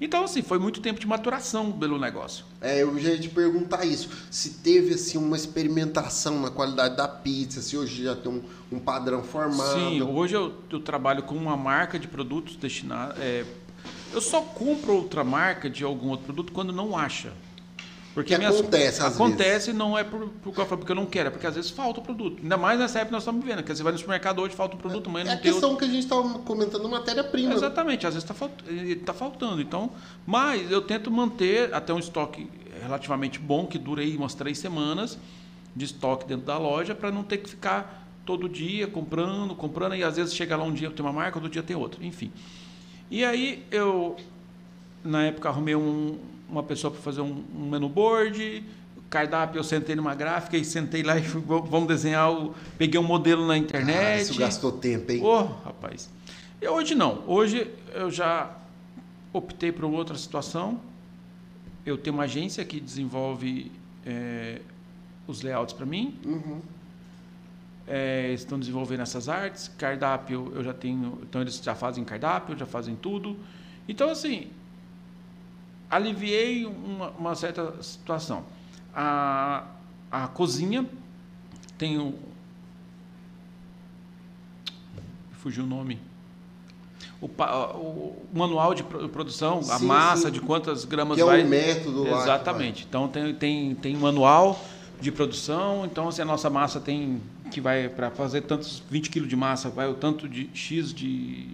Então assim, foi muito tempo de maturação pelo negócio. É, eu já ia te perguntar isso. Se teve assim uma experimentação na qualidade da pizza, se hoje já tem um, um padrão formado. Sim, hoje eu, eu trabalho com uma marca de produtos destinados. eu só compro outra marca de algum outro produto quando não acha. Porque Que minhas- acontece, às Acontece não é por, por, porque eu não quero, é porque às vezes falta o produto. Ainda mais nessa época que nós estamos vivendo, que você vai no supermercado hoje, falta o produto, amanhã É não a tem outro. questão que a gente estava comentando matéria-prima. né? Exatamente, às vezes está tá faltando. Então, mas eu tento manter até um estoque relativamente bom, que dure aí umas três semanas de estoque dentro da loja, para não ter que ficar todo dia comprando, comprando, e às vezes chega lá um dia tem uma marca, outro dia tem outra, enfim. E aí eu, na época, arrumei um- uma pessoa para fazer um, um menu board, cardápio, eu sentei numa gráfica e sentei lá e fui, vamos desenhar, o, peguei um modelo na Cara, internet. isso gastou tempo, hein? Ô, rapaz. E hoje não. Hoje eu já optei por outra situação. Eu tenho uma agência que desenvolve eh, os layouts para mim. Uhum. Eh, estão desenvolvendo essas artes. Cardápio eu já tenho. Então eles já fazem cardápio, já fazem tudo. Então, assim, aliviei uma, uma certa situação. A, a cozinha tem o. Fugiu o nome. O, o manual de pro- produção, a Sim, massa sim. de quantas gramas Que é vai. o método lá. que Exatamente. Então tem, tem, tem um manual de produção. Então, se a nossa massa tem que vai para fazer tantos 20 kg de massa, vai o tanto de X de.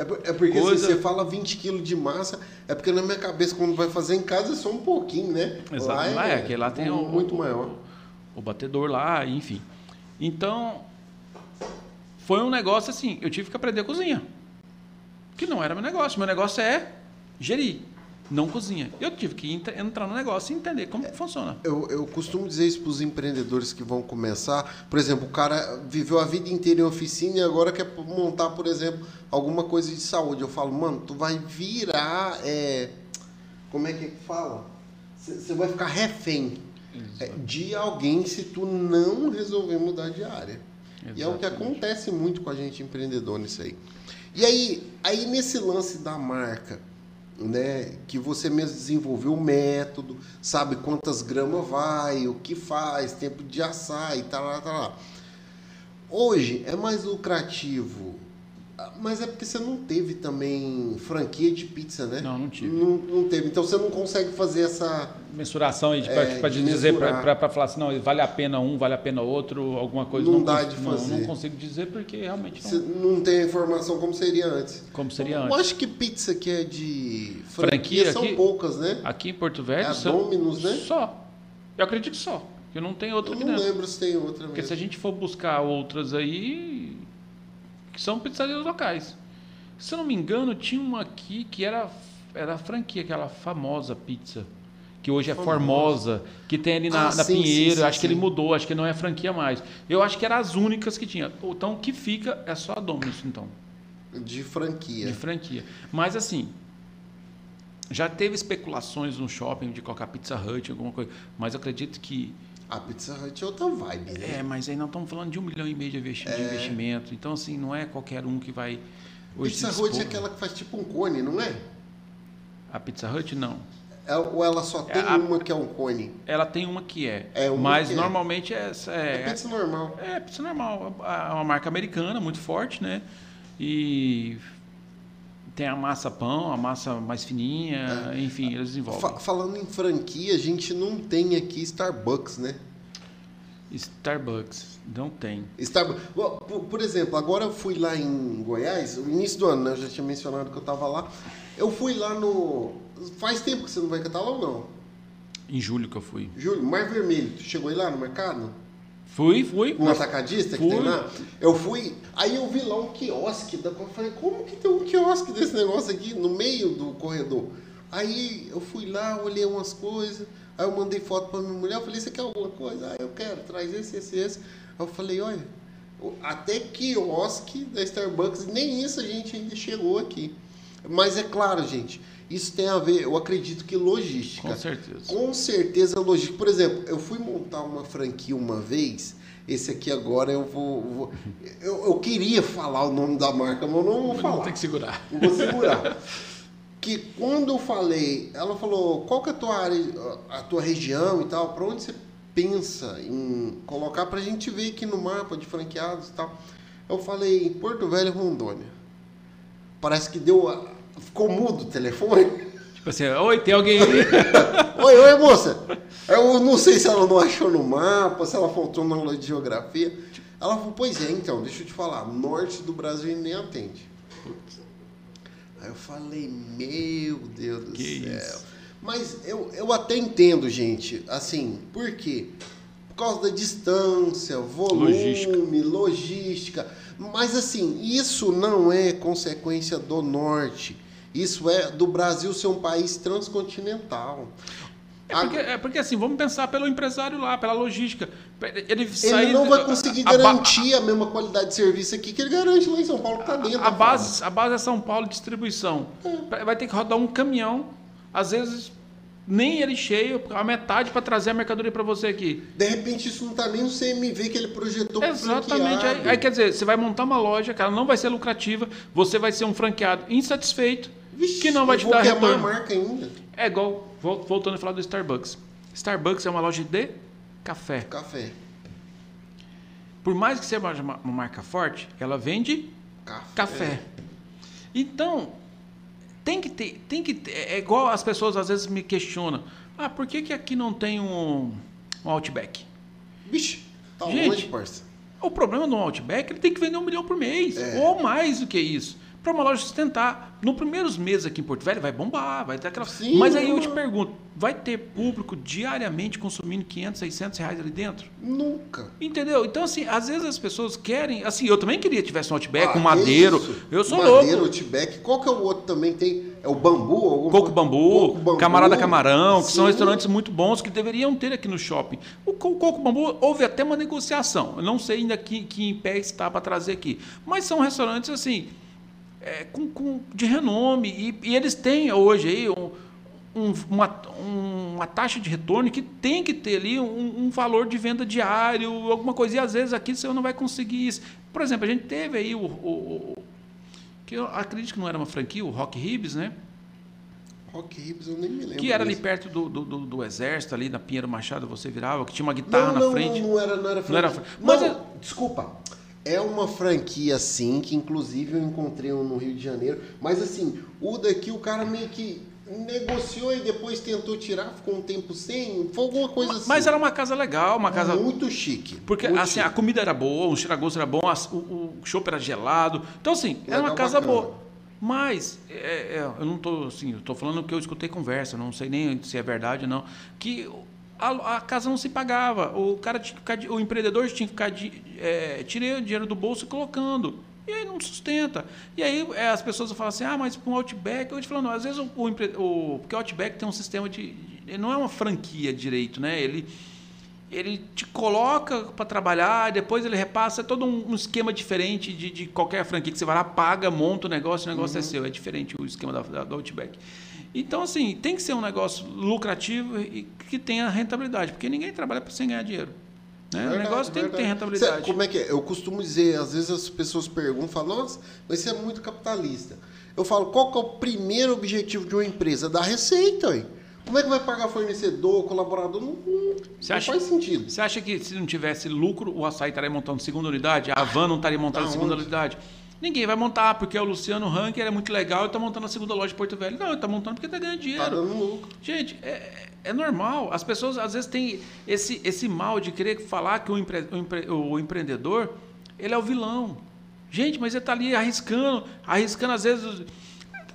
É, por- é porque Coisa- se você fala 20 quilos de massa, é porque na minha cabeça, quando vai fazer em casa, é só um pouquinho, né? Exato. Lá é, que lá tem um- muito o- maior. O, batedor lá, enfim. Então, foi um negócio assim, eu tive que aprender a cozinha. Que não era meu negócio. Meu negócio é gerir, não cozinha. Eu tive que entra- entrar no negócio e entender como que funciona. Eu, eu costumo dizer isso para os empreendedores que vão começar. Por exemplo, o cara viveu a vida inteira em oficina e agora quer montar, por exemplo, alguma coisa de saúde. Eu falo, mano, tu vai virar. é, como é que fala? Você vai ficar refém é, de alguém se tu não resolver mudar de área. E é o que Exatamente. acontece muito com a gente empreendedor nisso aí. E aí, aí nesse lance da marca, né, que você mesmo desenvolveu o método, sabe quantas gramas vai, o que faz, tempo de assar e tal, tal, tal. Hoje é mais lucrativo, mas é porque você não teve também franquia de pizza, né? Não, não tive. Não, não teve. Então você não consegue fazer essa. Mensuração aí, É, para de dizer, mensurar. para falar assim, não, vale a pena um, vale a pena outro, alguma coisa. Não dá cons- de não, fazer. Não consigo dizer porque realmente Você não. não tem a informação como seria antes. Como seria Eu antes. acho que pizza que é de Franquia franquia são aqui? poucas, né? Aqui em Porto É Velho. a são- Domino's, né? Só. Eu acredito que só. Que não tem outra Eu não lembro se tem outra Porque se a mesmo. gente for buscar outras aí, que são pizzarias locais. Se eu não me engano, tinha uma aqui que era, era a franquia, aquela famosa pizza. Que hoje é Famosa. Formosa, que tem ali na, Ah, na sim, sim, Pinheiro. sim, acho que ele sim. mudou, acho que não é franquia mais. Eu acho que eram as únicas que tinha. Então, o que fica é só a Domino's, então, De franquia. de franquia. Mas assim, já teve especulações no shopping de colocar Pizza Hut, alguma coisa. Mas eu acredito que A Pizza Hut é outra vibe, né? é, mas aí nós estamos falando de um milhão e meio de investi- de investimento. Então, assim, não é qualquer um que vai. Hoje Pizza Hut é aquela que faz tipo um cone, não é? A Pizza Hut, não. É- Ou ela só tem a- uma que é um cone? Ela tem uma que é. É, uma mas que é. normalmente é, essa- É, é, pizza normal. é pizza normal. É uma marca americana, muito forte, né? E Tem a massa pão, a massa mais fininha, é. enfim, eles desenvolvem. Fa falando em franquia, a gente não tem aqui Starbucks, né? Starbucks, não tem. Starbucks. Por, por, exemplo, agora eu fui lá em Goiás, no início do ano, né? Eu já tinha mencionado que eu estava lá. Eu fui lá no. Faz tempo que você não vai cantar lá ou não? Em julho que eu fui. Julho, Mar Vermelho. Tu chegou aí lá no mercado? Fui, fui. Um atacadista fui. que tem lá? Eu fui. Aí eu vi lá um quiosque. Da... Eu falei, como que tem um quiosque desse negócio aqui no meio do corredor? Aí eu fui lá, olhei umas coisas. Aí eu mandei foto para minha mulher. Eu falei, você quer alguma coisa? Ah, eu quero, traz esse, esse, esse. Aí eu falei, olha, até quiosque da Starbucks, nem isso a gente ainda chegou aqui. Mas é claro, gente, isso tem a ver, eu acredito que logística. Com certeza. Com certeza logística. Por exemplo, eu fui montar uma franquia uma vez. Esse aqui agora eu vou. vou eu, eu, queria falar o nome da marca, mas eu não vou falar. Tem que segurar. Vou segurar. que quando eu falei, ela falou, qual que é a tua área, a tua região e tal, para onde você pensa em colocar para a gente ver aqui no mapa de franqueados e tal. Eu falei Porto Velho, Rondônia. Parece que deu Ficou mudo o telefone. Tipo assim, oi, tem alguém aí? [laughs] oi, oi, moça. Eu não sei se ela não achou no mapa, se ela faltou na aula de geografia. Ela falou, pois é, então, deixa eu te falar, norte do Brasil nem atende. Aí eu falei, meu Deus do que céu. Isso? Mas eu, eu até entendo, gente, assim, por quê? Por causa da distância, volume, logística. logística. Mas assim, isso não é consequência do norte. Isso é do Brasil ser um país transcontinental. É porque, é porque, assim, vamos pensar pelo empresário lá, pela logística. Ele, ele não vai conseguir a, garantir a, a, mesma qualidade de serviço aqui que ele garante lá em São Paulo, que está dentro. A, base, a base é São Paulo distribuição. É. Vai ter que rodar um caminhão, às vezes nem ele cheio, a metade para trazer a mercadoria para você aqui. De repente isso não está nem no CMV que ele projetou Exatamente. Aí, aí, quer dizer, você vai montar uma loja, cara, não vai ser lucrativa, você vai ser um franqueado insatisfeito Vixe, que não vai te dar retorno. marca ainda. É igual, voltando a falar do Starbucks. Starbucks é uma loja de café. Café. Por mais que seja uma, uma marca forte, ela vende café. café. Então, tem que ter, tem que ter, é igual as pessoas às vezes me questionam. Ah, por que, que aqui não tem um, um Outback? Vixe, tá Gente, longe, parça. O problema do Outback, ele tem que vender um milhão por mês, é. ou mais do que isso para uma loja sustentar. Nos primeiros meses aqui em Porto Velho vai bombar, vai ter aquela. Sim, Mas aí eu te pergunto, vai ter público diariamente consumindo 500, 600 reais ali dentro? Nunca. Entendeu? Então, assim, às vezes as pessoas querem. Assim, eu também queria que tivesse um Outback, ah, um madeiro. Isso? Eu sou madeiro, louco. Madeiro, Outback. Qual que é o outro também? Tem. É o Bambu? Coco bambu, Coco Bambu, Camarada Camarão, que Sim. são restaurantes muito bons que deveriam ter aqui no shopping. O Coco Bambu houve até uma negociação. Eu não sei ainda que, que em pé está para trazer aqui. Mas são restaurantes assim é, com, com, de renome. E, e, eles têm hoje aí um, um, uma, uma taxa de retorno que tem que ter ali um, um, valor de venda diário, alguma coisa. E às vezes aqui você não vai conseguir isso. Por exemplo, a gente teve aí o. o, o que eu acredito que não era uma franquia, o Rock Ribs, né? Rock Ribs, eu nem me lembro. Que era ali perto do, do, do, do, exército, ali na Pinheiro Machado, você virava, que tinha uma guitarra não, na frente. Não, não era, não era franquia. Não era, mas, é desculpa. É uma franquia, sim, que inclusive eu encontrei no Rio de Janeiro. Mas assim, o daqui o cara meio que negociou e depois tentou tirar, ficou um tempo sem, foi alguma coisa assim. Mas era uma casa legal, uma casa muito chique. Porque muito assim, chique. a comida era boa, o cheiragosto era bom, o, o chopp era gelado. Então assim, legal, era uma casa bacana. boa. Mas é, é, eu não estou assim, eu tô falando que eu escutei conversa, não sei nem se é verdade ou não, que a, a, casa não se pagava. O cara tinha que ficar, o empreendedor tinha que ficar de, é, tirando o dinheiro do bolso e colocando. E aí não sustenta. E aí é, as pessoas falam assim, ah, mas para um Outback, eu te falo, não, às vezes o, o, o, porque o Outback tem um sistema de. Não é uma franquia direito, né? Ele, ele te coloca para trabalhar, depois ele repassa é todo um, um esquema diferente de, de, qualquer franquia que você vai lá, paga, monta o negócio, o negócio é uhum. é seu. É diferente o esquema da, da, do Outback. Então, assim, tem que ser um negócio lucrativo e que tenha rentabilidade, porque ninguém trabalha sem ganhar dinheiro. Né? Verdade, o negócio tem verdade. que ter rentabilidade. como é que é? Eu costumo dizer, às vezes as pessoas perguntam, falam, nossa, mas você é muito capitalista. Eu falo, qual que é o primeiro objetivo de uma empresa? Dar receita, hein? Como é que vai pagar fornecedor, colaborador? Não, não, acha, faz sentido. Você acha que se não tivesse lucro, o açaí estaria montando segunda unidade? A Van não estaria montando tá segunda unidade? Ninguém vai montar, porque o Luciano Ranker é muito legal e está montando a segunda loja de Porto Velho. Não, ele está montando porque está ganhando dinheiro. Tá dando lucro. Gente, é, é normal. As pessoas às vezes têm esse, esse mal de querer falar que o, empre, o, empre, o empreendedor ele é o vilão. Gente, mas ele está ali arriscando, arriscando às vezes.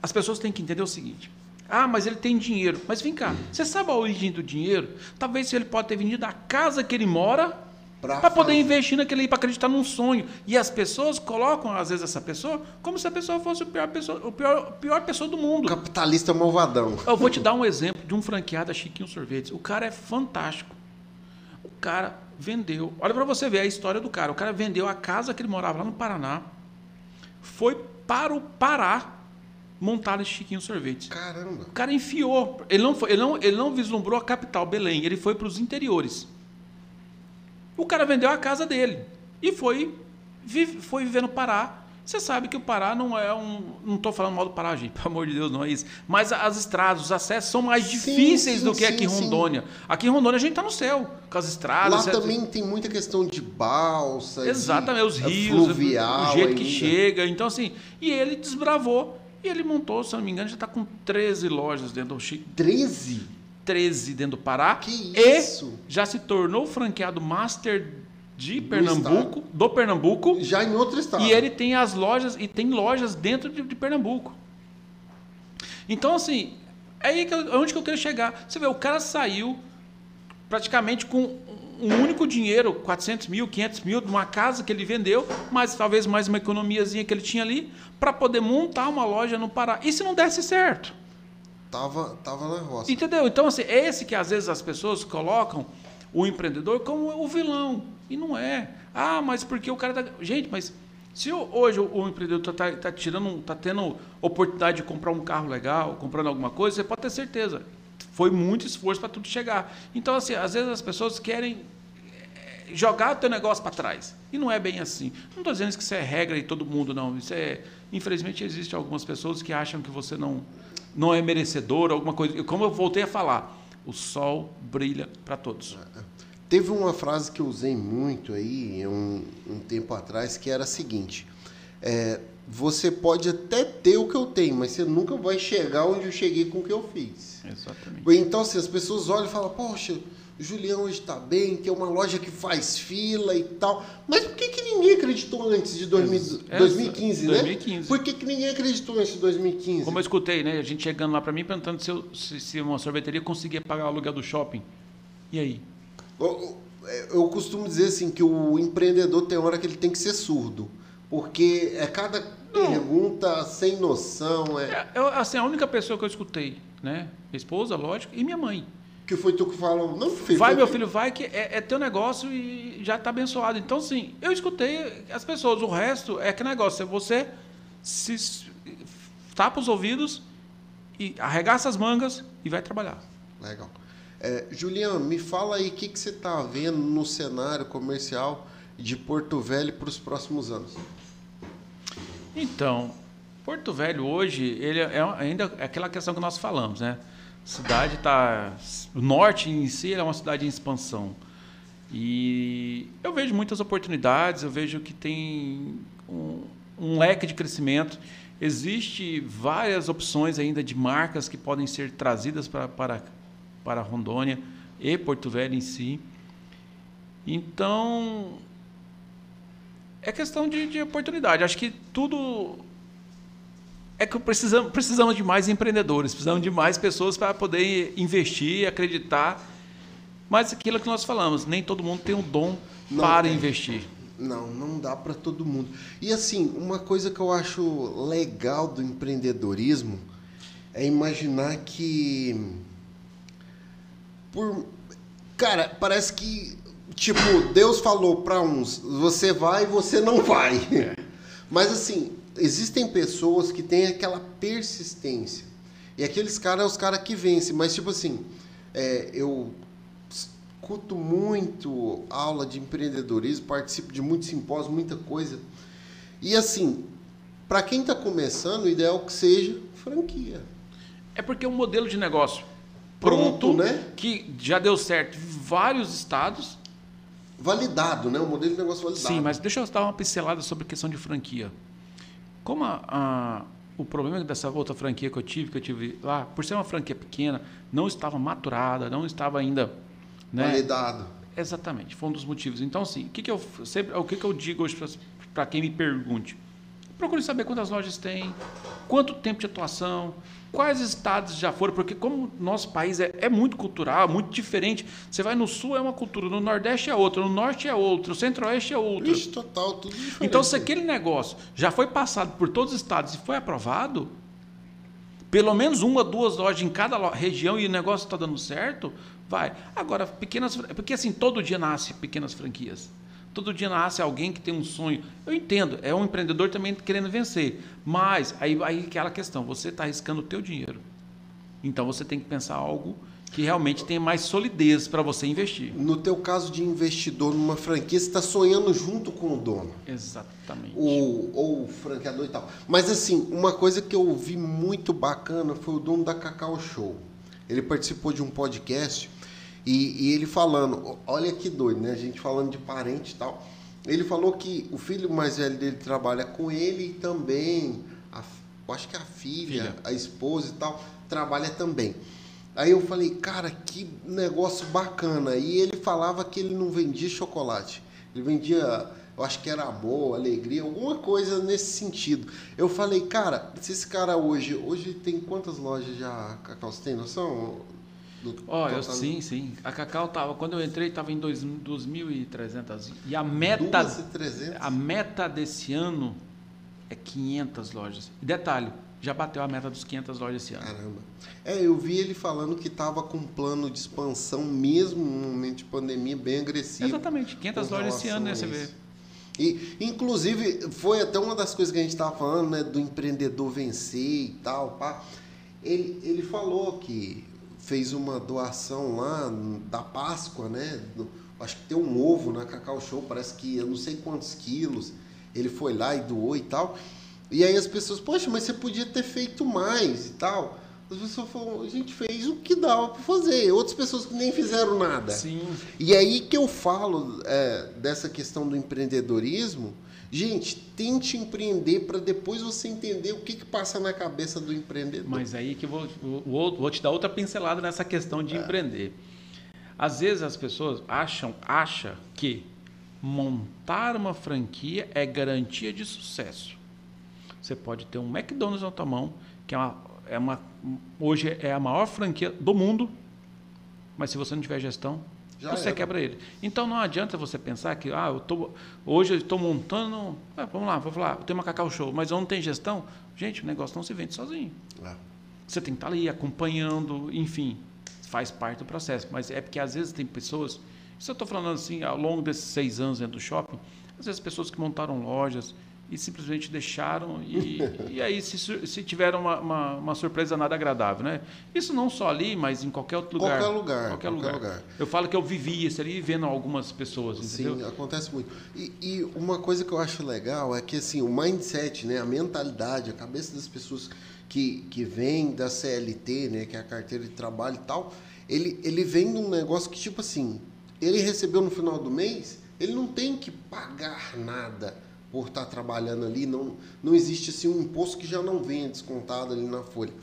As pessoas têm que entender o seguinte. Ah, mas ele tem dinheiro. Mas vem cá, você sabe a origem do dinheiro? Talvez ele pode ter vendido a casa que ele mora para poder investir naquele para acreditar num sonho. E as pessoas colocam, às vezes, essa pessoa como se a pessoa fosse a pior pessoa, o pior, pior pessoa do mundo. Capitalista malvadão. Eu vou te dar um exemplo de um franqueado da Chiquinho Sorvetes. O cara é fantástico. O cara vendeu. Olha para você ver a história do cara. O cara vendeu a casa que ele morava lá no Paraná, foi para o Pará montar esse Chiquinho Sorvetes. Caramba. O cara enfiou. Ele não, foi, ele não, ele não vislumbrou a capital, Belém. Ele foi para os interiores. O cara vendeu a casa dele e foi, vive, foi viver no Pará. Você sabe que o Pará não é um. Não estou falando mal do Pará, gente, [laughs] pelo amor de Deus, não é isso. Mas as estradas, os acessos são mais difíceis sim, do que sim, aqui em Rondônia. Aqui em Rondônia a gente está no céu, com as estradas. Lá também tem muita questão de balsa. Exatamente, de, os rios, o jeito ainda. que chega. Então, assim, e ele desbravou. E ele montou, se não me engano, já está com 13 lojas dentro do Chico. 13? 13 dentro do Pará. Que isso? E já se tornou franqueado master de do Pernambuco, estado. do Pernambuco. Já em outro estado. E ele tem as lojas e tem lojas dentro de, de Pernambuco. Então assim, é aí que eu, onde que eu quero chegar. Você vê, o cara saiu praticamente com um único dinheiro, 400 mil, 500 mil, de uma casa que ele vendeu, mas talvez mais uma economiazinha que ele tinha ali, para poder montar uma loja no Pará. E se não desse certo? Tava, tava na roça. Entendeu? Então, assim, é esse que às vezes as pessoas colocam o empreendedor como o vilão. E não é. Ah, mas porque o cara tá. Gente, mas se hoje o empreendedor está tá tirando, tá tendo oportunidade de comprar um carro legal, comprando alguma coisa, você pode ter certeza. Foi muito esforço para tudo chegar. Então, assim, às vezes as pessoas querem eh, jogar o teu negócio para trás. E não é bem assim. Não estou dizendo que isso é regra e todo mundo, não. Isso é. Infelizmente, existem algumas pessoas que acham que você não não é merecedor, alguma coisa. Como eu voltei a falar, o sol brilha para todos. Teve uma frase que eu usei muito aí um, um tempo atrás que era a seguinte: é, você pode até ter o que eu tenho, mas você nunca vai chegar onde eu cheguei com o que eu fiz. Exatamente. Então, assim, as pessoas olham e falam, poxa, Julião hoje está bem, tem uma loja que faz fila e tal. Mas por que, que ninguém acreditou antes de 2000, Essa, 2015, 2015, né? Por que, que ninguém acreditou antes de 2015? Como eu escutei, né? A gente chegando lá para mim perguntando se, eu, se, se, uma sorveteria conseguia pagar o aluguel do shopping. E aí? Eu, eu costumo dizer assim que o empreendedor tem hora que ele tem que ser surdo. Porque é cada Não. pergunta sem noção. É... é eu, assim, a única pessoa que eu escutei, né? Minha esposa, lógico, e minha mãe. Que foi tu que falou, não filho. Vai, meu filho, vai, que é, é teu negócio e já está abençoado. Então, sim, eu escutei as pessoas, o resto é que negócio, é você se tapa os ouvidos e arregaça as mangas e vai trabalhar. Legal. É, Juliano, me fala aí o que, que você está vendo no cenário comercial de Porto Velho para os próximos anos. Então, Porto Velho hoje, ele é ainda é aquela questão que nós falamos, né? Cidade está. O norte em si é uma cidade em expansão. E eu vejo muitas oportunidades, eu vejo que tem um, um leque de crescimento. Existe várias opções ainda de marcas que podem ser trazidas para, para, para Rondônia e Porto Velho em si. Então, é questão de, de oportunidade. Acho que tudo é que precisamos, precisamos de mais empreendedores, precisamos de mais pessoas para poder investir, acreditar. Mas aquilo que nós falamos, nem todo mundo tem um dom não para tem. investir. Não, não dá para todo mundo. E assim, uma coisa que eu acho legal do empreendedorismo é imaginar que por cara, parece que tipo, Deus falou para uns, você vai e você não vai. É. Mas assim, existem pessoas que têm aquela persistência. E aqueles caras, os caras que vencem. Mas, tipo assim, é, eu escuto muito aula de empreendedorismo, participo de muitos simpósios, muita coisa. E, assim, para quem está começando, o ideal é que seja franquia. É porque é um modelo de negócio pronto, pronto né? que já deu certo em vários estados. Validado, né? Um modelo de negócio validado. Sim, mas deixa eu dar uma pincelada sobre a questão de franquia. Como a, a, o problema dessa outra franquia que eu tive, que eu tive lá, por ser uma franquia pequena, não estava maturada, não estava ainda. Né? Validado. Exatamente, foi um dos motivos. Então, assim, o que, que eu sempre, o que, que eu digo hoje para quem me pergunte? Procure saber quantas lojas tem, quanto tempo de atuação, quais estados já foram, porque como nosso país é, é, muito cultural, muito diferente. Você vai no sul é uma cultura, no nordeste é outra, no norte é outra, no centro-oeste é outra. Ixi, total, tudo diferente. Então, se aquele negócio já foi passado por todos os estados e foi aprovado, pelo menos uma, duas lojas em cada região e o negócio está dando certo, vai. Agora, pequenas. Porque assim, todo dia nasce pequenas franquias. Todo dia nasce alguém que tem um sonho. Eu entendo, é um empreendedor também querendo vencer. Mas aí, aí aquela questão, você está arriscando o teu dinheiro. Então você tem que pensar algo que realmente tenha mais solidez para você investir. No teu caso de investidor numa franquia, você está sonhando junto com o dono. Exatamente. O, ou o franqueador e tal. Mas assim, uma coisa que eu ouvi muito bacana foi o dono da Cacau Show. Ele participou de um podcast e, e, ele falando, olha que doido, né? A gente falando de parente e tal. Ele falou que o filho mais velho dele trabalha com ele e também, a, acho que a filha, filha, a esposa e tal, trabalha também. Aí eu falei, cara, que negócio bacana. E ele falava que ele não vendia chocolate. Ele vendia, eu acho que era amor, alegria, alguma coisa nesse sentido. Eu falei, cara, se esse cara hoje, hoje tem quantas lojas já, Cacau? Você tem noção? Olha, sim, sim. A Cacau tava, quando eu entrei, estava em 2.300. E a meta, 2.300? a meta desse ano é 500 lojas. E detalhe, já bateu a meta dos 500 lojas esse ano. Caramba. É, eu vi ele falando que estava com um plano de expansão mesmo num momento de pandemia bem agressivo. Exatamente, 500 lojas esse ano, né, você vê. E, inclusive, foi até uma das coisas que a gente estava falando, né, do empreendedor vencer e tal, pá. Ele, ele falou que fez uma doação lá da Páscoa, né? Acho que tem um ovo na Cacau Show, parece que eu não sei quantos quilos. Ele foi lá e doou e tal. E aí as pessoas, poxa, mas você podia ter feito mais e tal. As pessoas falam, a gente fez o que dava para fazer. Outras pessoas que nem fizeram nada. Sim. E aí que eu falo é, dessa questão do empreendedorismo, Gente, tente empreender para depois você entender o que, que passa na cabeça do empreendedor. Mas aí que eu vou, vou, vou te dar outra pincelada nessa questão de é. empreender. Às vezes as pessoas acham, acham que montar uma franquia é garantia de sucesso. Você pode ter um McDonald's na tua mão, que é uma, é uma, hoje é a maior franquia do mundo, mas se você não tiver gestão, já você quebra ele. Então não adianta você pensar que ah, eu tô, hoje eu estou montando. Ah, vamos lá, vou falar, eu tenho uma Cacau Show, mas eu não tenho gestão. Gente, o negócio não se vende sozinho. É. Você tem que estar ali acompanhando, enfim, faz parte do processo. Mas é porque às vezes tem pessoas. Isso eu estou falando assim, ao longo desses seis anos dentro do shopping, às vezes pessoas que montaram lojas, e simplesmente deixaram e, e aí se, se tiveram uma, uma, uma, surpresa nada agradável, né? Isso não só ali, mas em qualquer outro lugar. Qualquer lugar. Qualquer, qualquer lugar. lugar. Eu falo que eu vivi isso ali vendo algumas pessoas, entendeu? Sim, acontece muito. E, e, uma coisa que eu acho legal é que assim, o mindset, né, a mentalidade, a cabeça das pessoas que, que vêm da CLT, né, que é a carteira de trabalho e tal, ele, ele vem de um negócio que tipo assim, ele recebeu no final do mês, ele não tem que pagar nada por estar trabalhando ali, não, não existe assim um imposto que já não venha descontado ali na folha.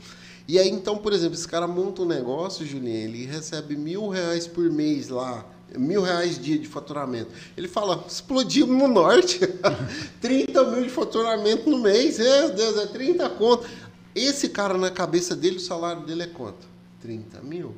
E aí, então, por exemplo, esse cara monta um negócio, Julinho, ele recebe mil reais por mês lá, mil reais dia de faturamento. Ele fala, explodimos no norte, [laughs] 30 mil de faturamento no mês, meu Deus, é 30 conto. Esse cara, na cabeça dele, o salário dele é quanto? 30 mil?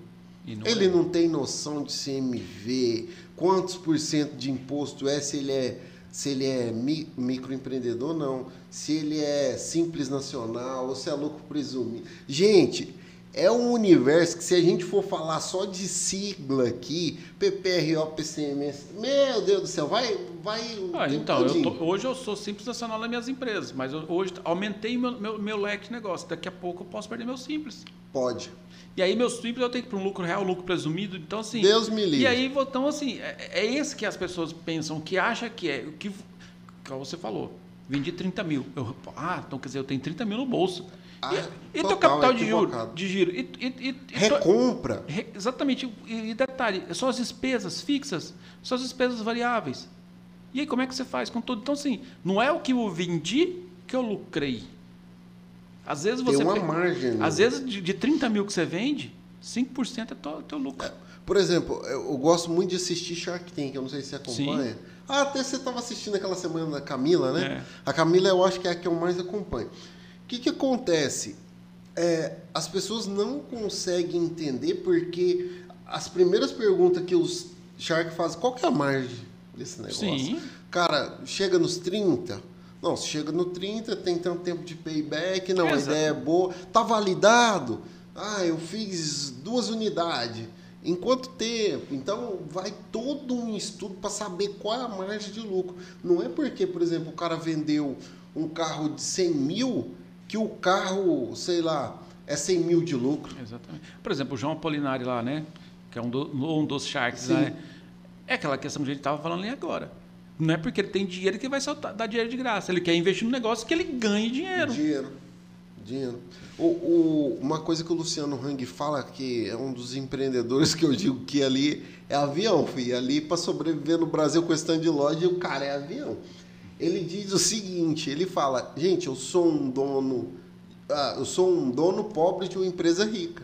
Não ele é. não tem noção de CMV, quantos por cento de imposto é, se ele é se ele é mi, microempreendedor não, se ele é simples nacional, ou se é lucro presumido. Gente, é um universo que se a gente for falar só de sigla aqui, PPRO, PCMS, meu Deus do céu, vai, vai. Ah, então, eu tô, hoje eu sou simples nacional nas minhas empresas, mas eu, hoje aumentei meu, meu, meu leque de negócio. Daqui a pouco eu posso perder meu simples. Pode. E aí meus simples eu tenho que ir para um lucro real, lucro presumido. Então, assim. Deus me livre. E aí, então, assim, é, é esse que as pessoas pensam, que acha que é. Que, como você falou, vendi 30 mil. Eu, ah, então quer dizer, eu tenho 30 mil no bolso. Ah, e, e teu capital de giro? De giro e, e, e, Recompra. Re, exatamente. E, detalhe, são as despesas fixas, são as despesas variáveis. E aí, como é que você faz com tudo? Então, assim, não é o que eu vendi que eu lucrei? Às vezes Tem você. uma pe- margem, né? Às vezes, de, de 30 mil que você vende, 5% é teu, teu lucro. Por exemplo, eu, gosto muito de assistir Shark Tank, eu não sei se você acompanha. Ah, até você estava assistindo aquela semana da Camila, né? É. A Camila eu acho que é a que eu mais acompanho. O que, que acontece? É, as pessoas não conseguem entender porque as primeiras perguntas que os Shark fazem, qual que é a margem desse negócio? Sim. Cara, chega nos 30? Não, se chega no 30, tem tanto tempo de payback, não, a Exato. ideia é boa. Tá validado? Ah, eu fiz duas unidades. Em quanto tempo? Então, vai todo um estudo para saber qual é a margem de lucro. Não é porque, por exemplo, o cara vendeu um carro de 100 mil que o carro, sei lá, é 100 mil de lucro. Exatamente. Por exemplo, o João Apolinari lá, né? Que é um, do- um dos Sharks, Sim. né? É aquela questão que a gente estava falando ali agora. Não é porque ele tem dinheiro que vai soltar, dar dinheiro de graça. Ele quer investir num negócio que ele ganhe dinheiro. Dinheiro. Dinheiro. O, o- uma coisa que o Luciano Hang fala, que é um dos empreendedores que eu digo que ali é avião, filho. Ali para sobreviver no Brasil com stand de loja, o cara é avião. Ele diz o seguinte, ele fala, gente, eu sou um dono, ah, eu sou um dono pobre de uma empresa rica.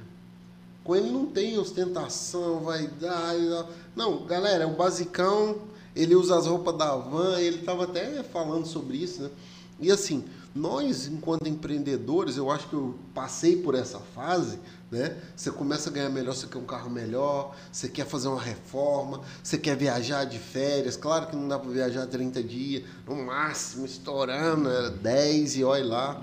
Com ele não tem ostentação, vaidade. Não, galera, é o basicão. Ele usa as roupas da van. Ele estava até falando sobre isso, né? E assim, nós, enquanto empreendedores, eu acho que eu passei por essa fase, né? Você começa a ganhar melhor, você quer um carro melhor, você quer fazer uma reforma, você quer viajar de férias. Claro que não dá para viajar 30 dias, no máximo, estourando, era 10 e olha lá.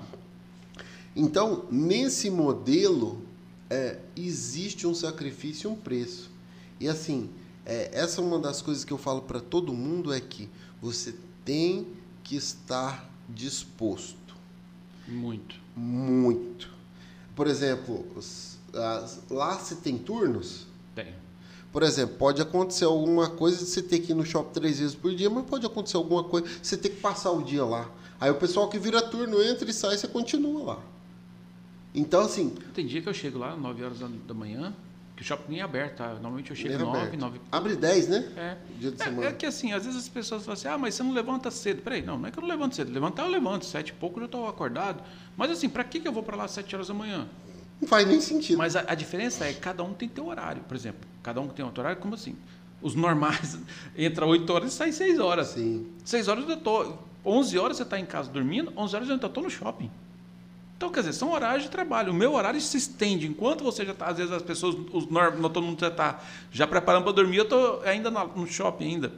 Então, nesse modelo, é, existe um sacrifício e um preço. E assim, é, essa é uma das coisas que eu falo para todo mundo é que você tem que estar disposto Muito. muito. Por exemplo, lá você tem turnos. Tem. Por exemplo, pode acontecer alguma coisa de você ter que ir no shopping três vezes por dia, mas pode acontecer alguma coisa, você ter que passar o dia lá. Aí o pessoal que vira turno entra e sai, você continua lá. Então, assim, Tem dia que eu chego lá, 9 horas da manhã, que o shopping nem é aberto, tá? Normalmente eu chego Era 9, aberto. 9 abre 10, né? É. Dia de É, semana. é que assim, às vezes as pessoas falam assim, ah, mas você não levanta cedo. Peraí, não, não é que eu não levanto cedo. Levantar eu levanto, sete e pouco eu já estou acordado. Mas assim, para que, que eu vou para lá às sete horas da manhã? Não faz nem sentido. Mas a, a diferença é que cada um tem teu horário. Por exemplo, cada um tem outro horário, como assim? Os normais [laughs] entra 8 horas e sai 6 horas. Sim. 6 horas eu tô. 11 horas você está em casa dormindo, 11 horas eu ainda estou no shopping. Então, quer dizer, são horários de trabalho. O meu horário se estende. Enquanto você já está, às vezes as pessoas, os todo mundo já está já preparando para dormir, eu estou ainda no shopping ainda.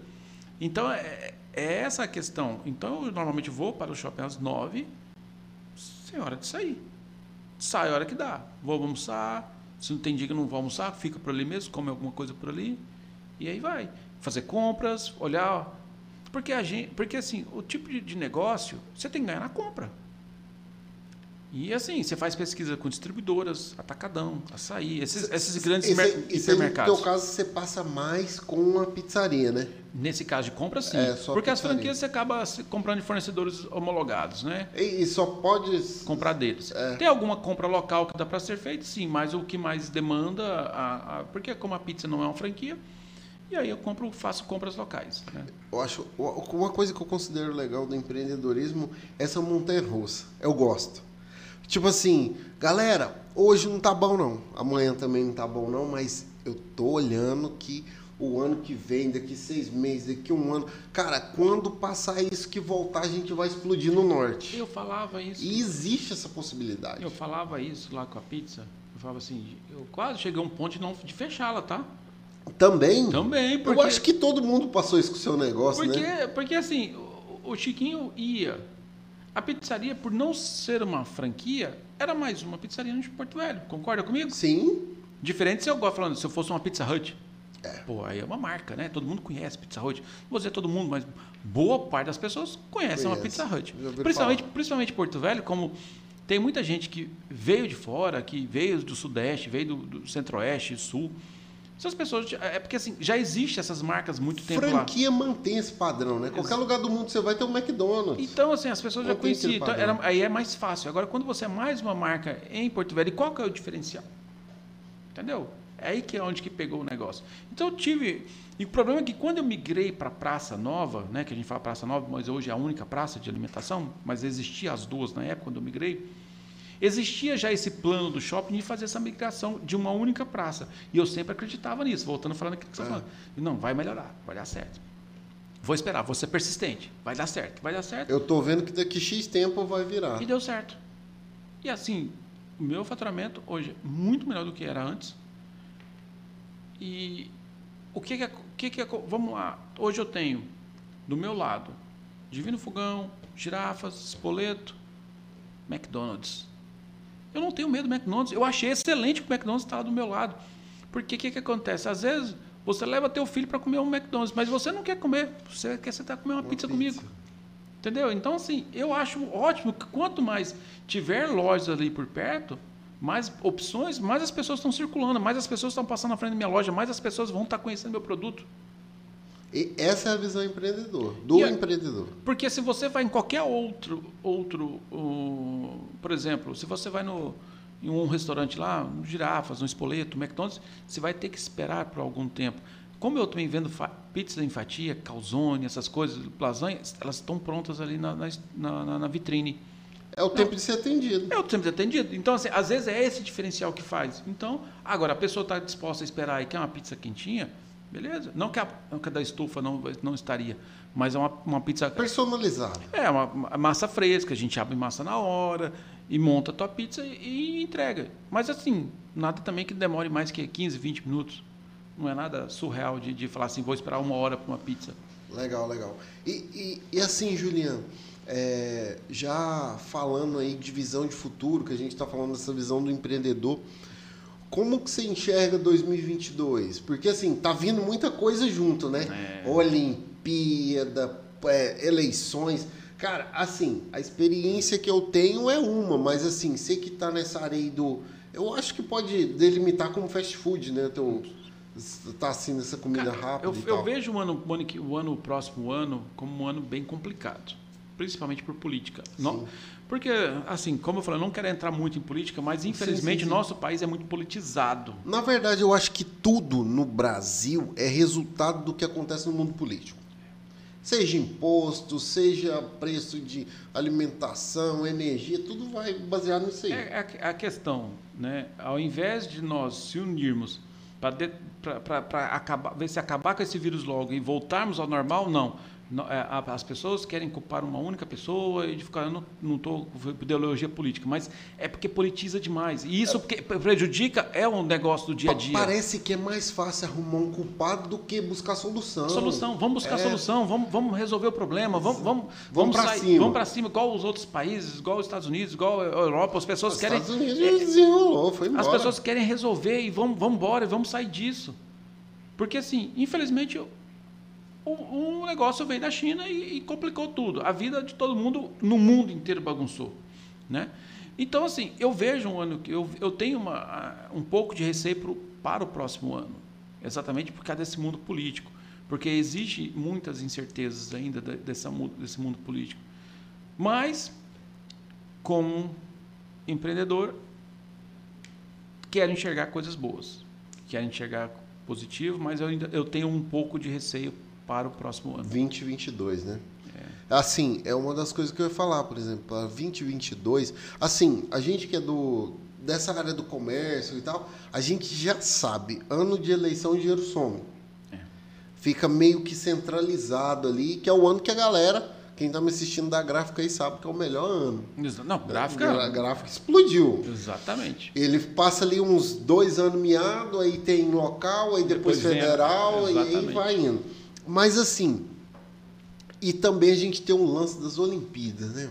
Então, é, é essa a questão. Então, eu normalmente vou para o shopping às 9, sem hora de sair. Sai a hora que dá. Vou almoçar. Se não tem dia que não vou almoçar, fica por ali mesmo, come alguma coisa por ali. E aí vai. Fazer compras, olhar. Porque, a gente, porque assim, o tipo de negócio, você tem que ganhar na compra. E assim, você faz pesquisa com distribuidoras, atacadão, açaí, esses, esses grandes Esse- mer- esse aí, no hipermercados. teu caso, você passa mais com a pizzaria, né? Nesse caso de compra, sim. É, porque as franquias você acaba comprando de fornecedores homologados, né? E, e só pode. comprar deles. É. Tem alguma compra local que dá para ser feita, sim, mas o que mais demanda, a, a- porque como a pizza não é uma franquia, e aí eu compro, faço compras locais. Né? Eu acho. Uma coisa que eu considero legal do empreendedorismo é essa montanha russa. Eu gosto. Tipo assim, galera, hoje não tá bom não. Amanhã também não tá bom não, mas eu tô olhando que o ano que vem, daqui seis meses, daqui um ano. Cara, quando passar isso que voltar, a gente vai explodir no norte. Eu falava isso. E existe essa possibilidade. Eu falava isso lá com a pizza. Eu falava assim, eu quase cheguei a um ponto de, não, de fechá-la, tá? Também. Também, porque. Eu acho que todo mundo passou isso com o seu negócio, Porque, né? porque assim, o, o Chiquinho ia. A pizzaria, por não ser uma franquia, era mais uma pizzaria de Porto Velho. Concorda comigo? Sim. Diferente se eu gosto falando, se eu fosse uma Pizza Hut. Pô, aí é uma marca, né? Todo mundo conhece Pizza Hut. Não vou dizer todo mundo, mas boa parte das pessoas conhecem uma Conhece. Pizza Hut. Principalmente, falar. principalmente Porto Velho, como tem muita gente que veio de fora, que veio do Sudeste, veio do, do Centro-Oeste, Sul. Essas pessoas. É porque assim, já existe essas marcas muito tempo lá. Franquia mantém esse padrão, né? Qualquer lugar do mundo você vai ter um McDonald's. Então, assim, as pessoas já conheciam. Então, era- aí é mais fácil. Agora, quando você é mais uma marca em Porto Velho, qual que é o diferencial? Entendeu? É aí que é onde que pegou o negócio. Então eu tive. E o problema é que quando eu migrei para a Praça Nova, né, que a gente fala Praça Nova, mas hoje é a única praça de alimentação, mas existia as duas na época quando eu migrei, existia já esse plano do shopping de fazer essa migração de uma única praça. E eu sempre acreditava nisso, voltando falando aquilo que você é. falando. Não, vai melhorar, vai dar certo. Vou esperar, vou ser persistente. Vai dar certo, vai dar certo. Eu estou vendo que daqui X tempo vai virar. E deu certo. E assim, o meu faturamento hoje é muito melhor do que era antes. E o que, que, é, que, que é. Vamos lá. Hoje eu tenho do meu lado Divino Fogão, Girafas, Espoleto, McDonald's. Eu não tenho medo do McDonald's. Eu achei excelente que o McDonald's estava do meu lado. Porque o que, que acontece? Às vezes você leva teu filho para comer um McDonald's, mas você não quer comer, você quer sentar comer uma, uma pizza, pizza, comigo. Entendeu? Então, assim, eu acho ótimo que quanto mais tiver lojas ali por perto, mais opções, mais as pessoas estão circulando, mais as pessoas estão passando na frente da minha loja, mais as pessoas vão estar conhecendo meu produto. E essa é a visão empreendedor, do empreendedor. Porque se você vai em qualquer outro, outro uh, por exemplo, se você vai no, em um restaurante lá, no Girafas, no Espoleto, no McDonald's, você vai ter que esperar por algum tempo. Como eu também vendo pizza em fatia, calzone, essas coisas, lasanha, elas estão prontas ali na, na, na, na vitrine. É o tempo de ser atendido. É o tempo de ser atendido. Então, assim, às vezes é esse diferencial que faz. Então, agora, a pessoa está disposta a esperar e quer uma pizza quentinha, beleza. Não que a, não que a da estufa não, não estaria, mas é uma, uma pizza... Personalizada. É, uma, uma massa fresca, a gente abre massa na hora e monta a tua pizza e, e entrega. Mas, assim, nada também que demore mais que 15, 20 minutos. Não é nada surreal de, de falar assim, vou esperar uma hora para uma pizza. Legal, legal. E, e, e assim, Juliano, é, já falando aí de visão de futuro, que a gente está falando dessa visão do empreendedor, como que você enxerga 2022? Porque assim, tá vindo muita coisa junto, né? É. Olimpíada, é, eleições. Cara, assim, a experiência que eu tenho é uma, mas assim, sei que tá nessa área aí do. Eu acho que pode delimitar como fast food, né? Teu, tá assim nessa comida Cara, rápida. Eu, eu vejo o ano, o ano, o ano, o próximo ano, como um ano bem complicado principalmente por política. Não, porque, assim, como eu falei, eu não quero entrar muito em política, mas infelizmente sim, sim, sim. nosso país é muito politizado. Na verdade, eu acho que tudo no Brasil é resultado do que acontece no mundo político. Seja imposto, seja preço de alimentação, energia, tudo vai baseado nisso aí. É, é a questão, né? Ao invés de nós se unirmos para acabar, ver se acabar com esse vírus logo e voltarmos ao normal, não as pessoas querem culpar uma única pessoa e de ficar, eu não estou com ideologia política, mas é porque politiza demais. E isso é. prejudica, é um negócio do dia a dia. Parece que é mais fácil arrumar um culpado do que buscar solução. Solução, vamos buscar é. solução, vamos, vamos resolver o problema, vamos, vamos, vamos, vamos para cima. Vamos para cima, igual os outros países, igual os Estados Unidos, igual a Europa, as pessoas os querem. Estados Unidos é, desenrolou, foi embora. As pessoas querem resolver e vamos, vamos embora, vamos sair disso. Porque assim, infelizmente, um negócio veio da China e, e, complicou tudo. A vida de todo mundo, no mundo inteiro, bagunçou. Né? Então, assim, eu vejo um ano que eu, eu tenho uma, um pouco de receio pro, para o próximo ano, exatamente por causa desse mundo político, porque existe muitas incertezas ainda desse, desse mundo político. Mas, como empreendedor, quero enxergar coisas boas, quero enxergar positivo, mas eu ainda eu tenho um pouco de receio para o próximo ano. 2022, né? É. Assim, é uma das coisas que eu ia falar, por exemplo, para 2022. Assim, a gente que é do dessa área do comércio e tal, a gente já sabe, ano de eleição o dinheiro some. É. Fica meio que centralizado ali, que é o ano que a galera, quem está me assistindo da gráfica aí sabe que é o melhor ano. Não, gráfica. A gráfica explodiu. Exatamente. Ele passa ali uns dois anos miado, aí tem local, aí depois, depois federal, e aí vai indo. Mas assim, e também a gente tem um lance das Olimpíadas, né?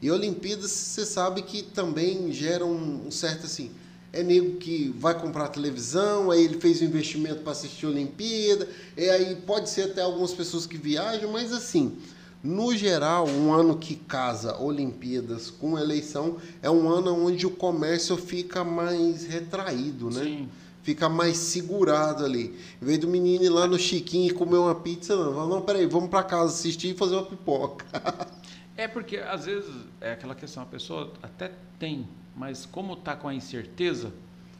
E Olimpíadas, você sabe que também gera um, um certo assim. É nego que vai comprar televisão, aí ele fez um investimento para assistir a Olimpíada, e aí pode ser até algumas pessoas que viajam, mas assim, no geral, um ano que casa Olimpíadas com eleição é um ano onde o comércio fica mais retraído, né? Sim fica mais segurado ali. Em vez do menino ir lá no Chiquinho e comer uma pizza, não. Não, peraí, vamos para casa assistir e fazer uma pipoca. [laughs] é porque, às vezes, é aquela questão, a pessoa até tem, mas como está com a incerteza,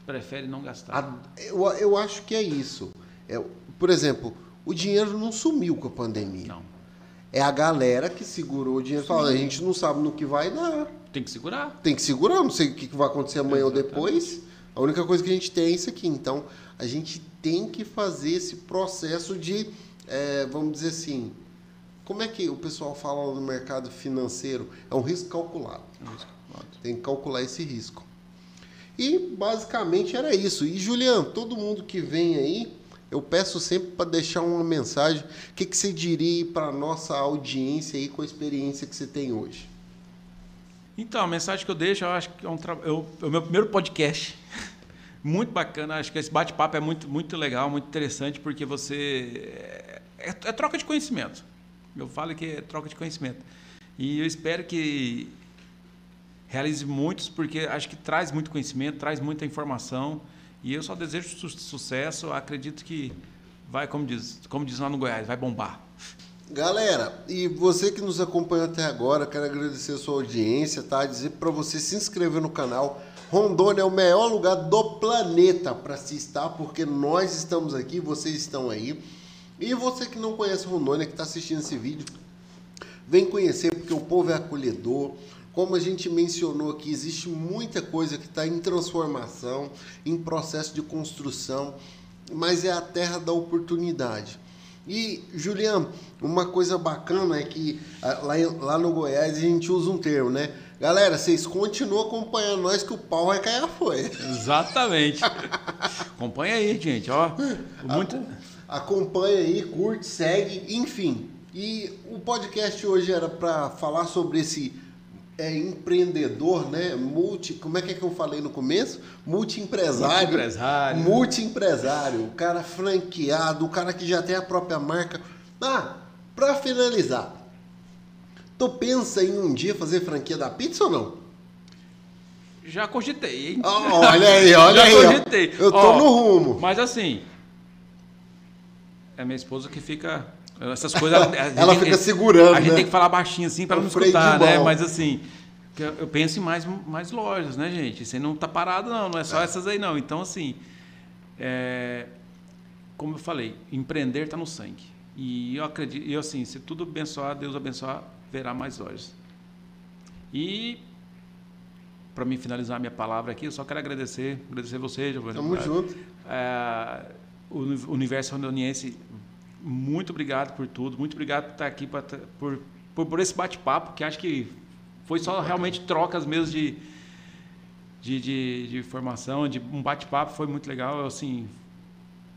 prefere não gastar. A, eu, eu acho que é isso. É, por exemplo, o dinheiro não sumiu com a pandemia. Não. É a galera que segurou o dinheiro e falou: a gente não sabe no que vai dar. Tem que segurar. Tem que segurar, não sei o que vai acontecer amanhã Exatamente. ou depois. A única coisa que a gente tem é isso aqui. Então, a gente tem que fazer esse processo de, é, vamos dizer assim, como é que o pessoal fala no mercado financeiro? É um risco calculado. É um risco calculado. Tem que calcular esse risco. E basicamente era isso. E Juliano, todo mundo que vem aí, eu peço sempre para deixar uma mensagem. O que, que você diria para a nossa audiência aí com a experiência que você tem hoje? Então, a mensagem que eu deixo, eu acho que é, um tra... eu, é o meu primeiro podcast. [laughs] muito bacana, acho que esse bate-papo é muito, muito legal, muito interessante, porque você. É, é, é troca de conhecimento. Eu falo que é troca de conhecimento. E eu espero que realize muitos, porque acho que traz muito conhecimento, traz muita informação. E eu só desejo su sucesso. Acredito que vai, como diz, como diz lá no Goiás, vai bombar. [laughs] Galera, e você que nos acompanhou até agora, quero agradecer a sua audiência, tá? Dizer para você se inscrever no canal. Rondônia é o melhor lugar do planeta para se estar, porque nós estamos aqui, vocês estão aí. E você que não conhece Rondônia, que está assistindo esse vídeo, vem conhecer, porque o povo é acolhedor, como a gente mencionou aqui, existe muita coisa que está em transformação, em processo de construção, mas é a terra da oportunidade. E, Juliano, uma coisa bacana é que ah, lá, lá no Goiás a gente usa um termo, né? Galera, vocês continuam acompanhando nós que o pau vai cair a folha. Exatamente. [laughs] Acompanha aí, gente, ó. Muito... Acompanha aí, curte, segue, enfim. E o podcast hoje era para falar sobre esse é empreendedor, né? Multi, como é que, é que eu falei no começo? Multi-empresário. Multi-empresário. Multi-empresário. O cara franqueado, o cara que já tem a própria marca. Ah, para finalizar, tu pensa em um dia fazer franquia da pizza ou não? Já cogitei, hein? Oh, olha aí, [laughs] olha Já aí. Já cogitei. Eu tô oh, no rumo. Mas assim, é minha esposa que fica essas coisas. Ela gente, fica segurando. A gente né? tem que falar baixinho assim para não escutar, né? Mas assim, eu penso em mais, mais lojas, né, gente? Você não tá parado, não, não é só é. essas aí, não. Então, assim, é, como eu falei, empreender está no sangue. E eu acredito, e assim, se tudo abençoar, Deus abençoar, verá mais lojas. E para mim finalizar a minha palavra aqui, eu só quero agradecer, agradecer você, Giovanni. Tamo junto. É, o universo rondoniense muito obrigado por tudo, muito obrigado por estar aqui, por, por, por esse bate-papo, que acho que foi só realmente trocas mesmo de, de, de, de formação, de um bate-papo, foi muito legal, assim,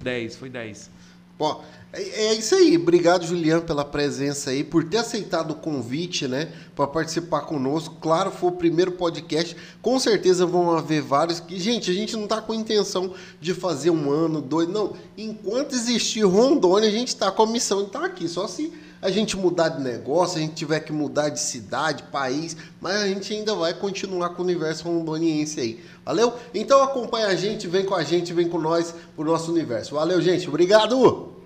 10, foi 10. Bom, é, é isso aí. Obrigado, Juliano, pela presença aí, por ter aceitado o convite, né, para participar conosco. Claro, foi o primeiro podcast. Com certeza vão haver vários. Que, gente, a gente não está com intenção de fazer um ano, dois. Não. Enquanto existir Rondônia, a gente está com a missão de estar tá aqui. Só se a gente mudar de negócio, a gente tiver que mudar de cidade, país, mas a gente ainda vai continuar com o universo rondoniense aí. Valeu? Então acompanha a gente, vem com a gente, vem com nós pro nosso universo. Valeu, gente. Obrigado!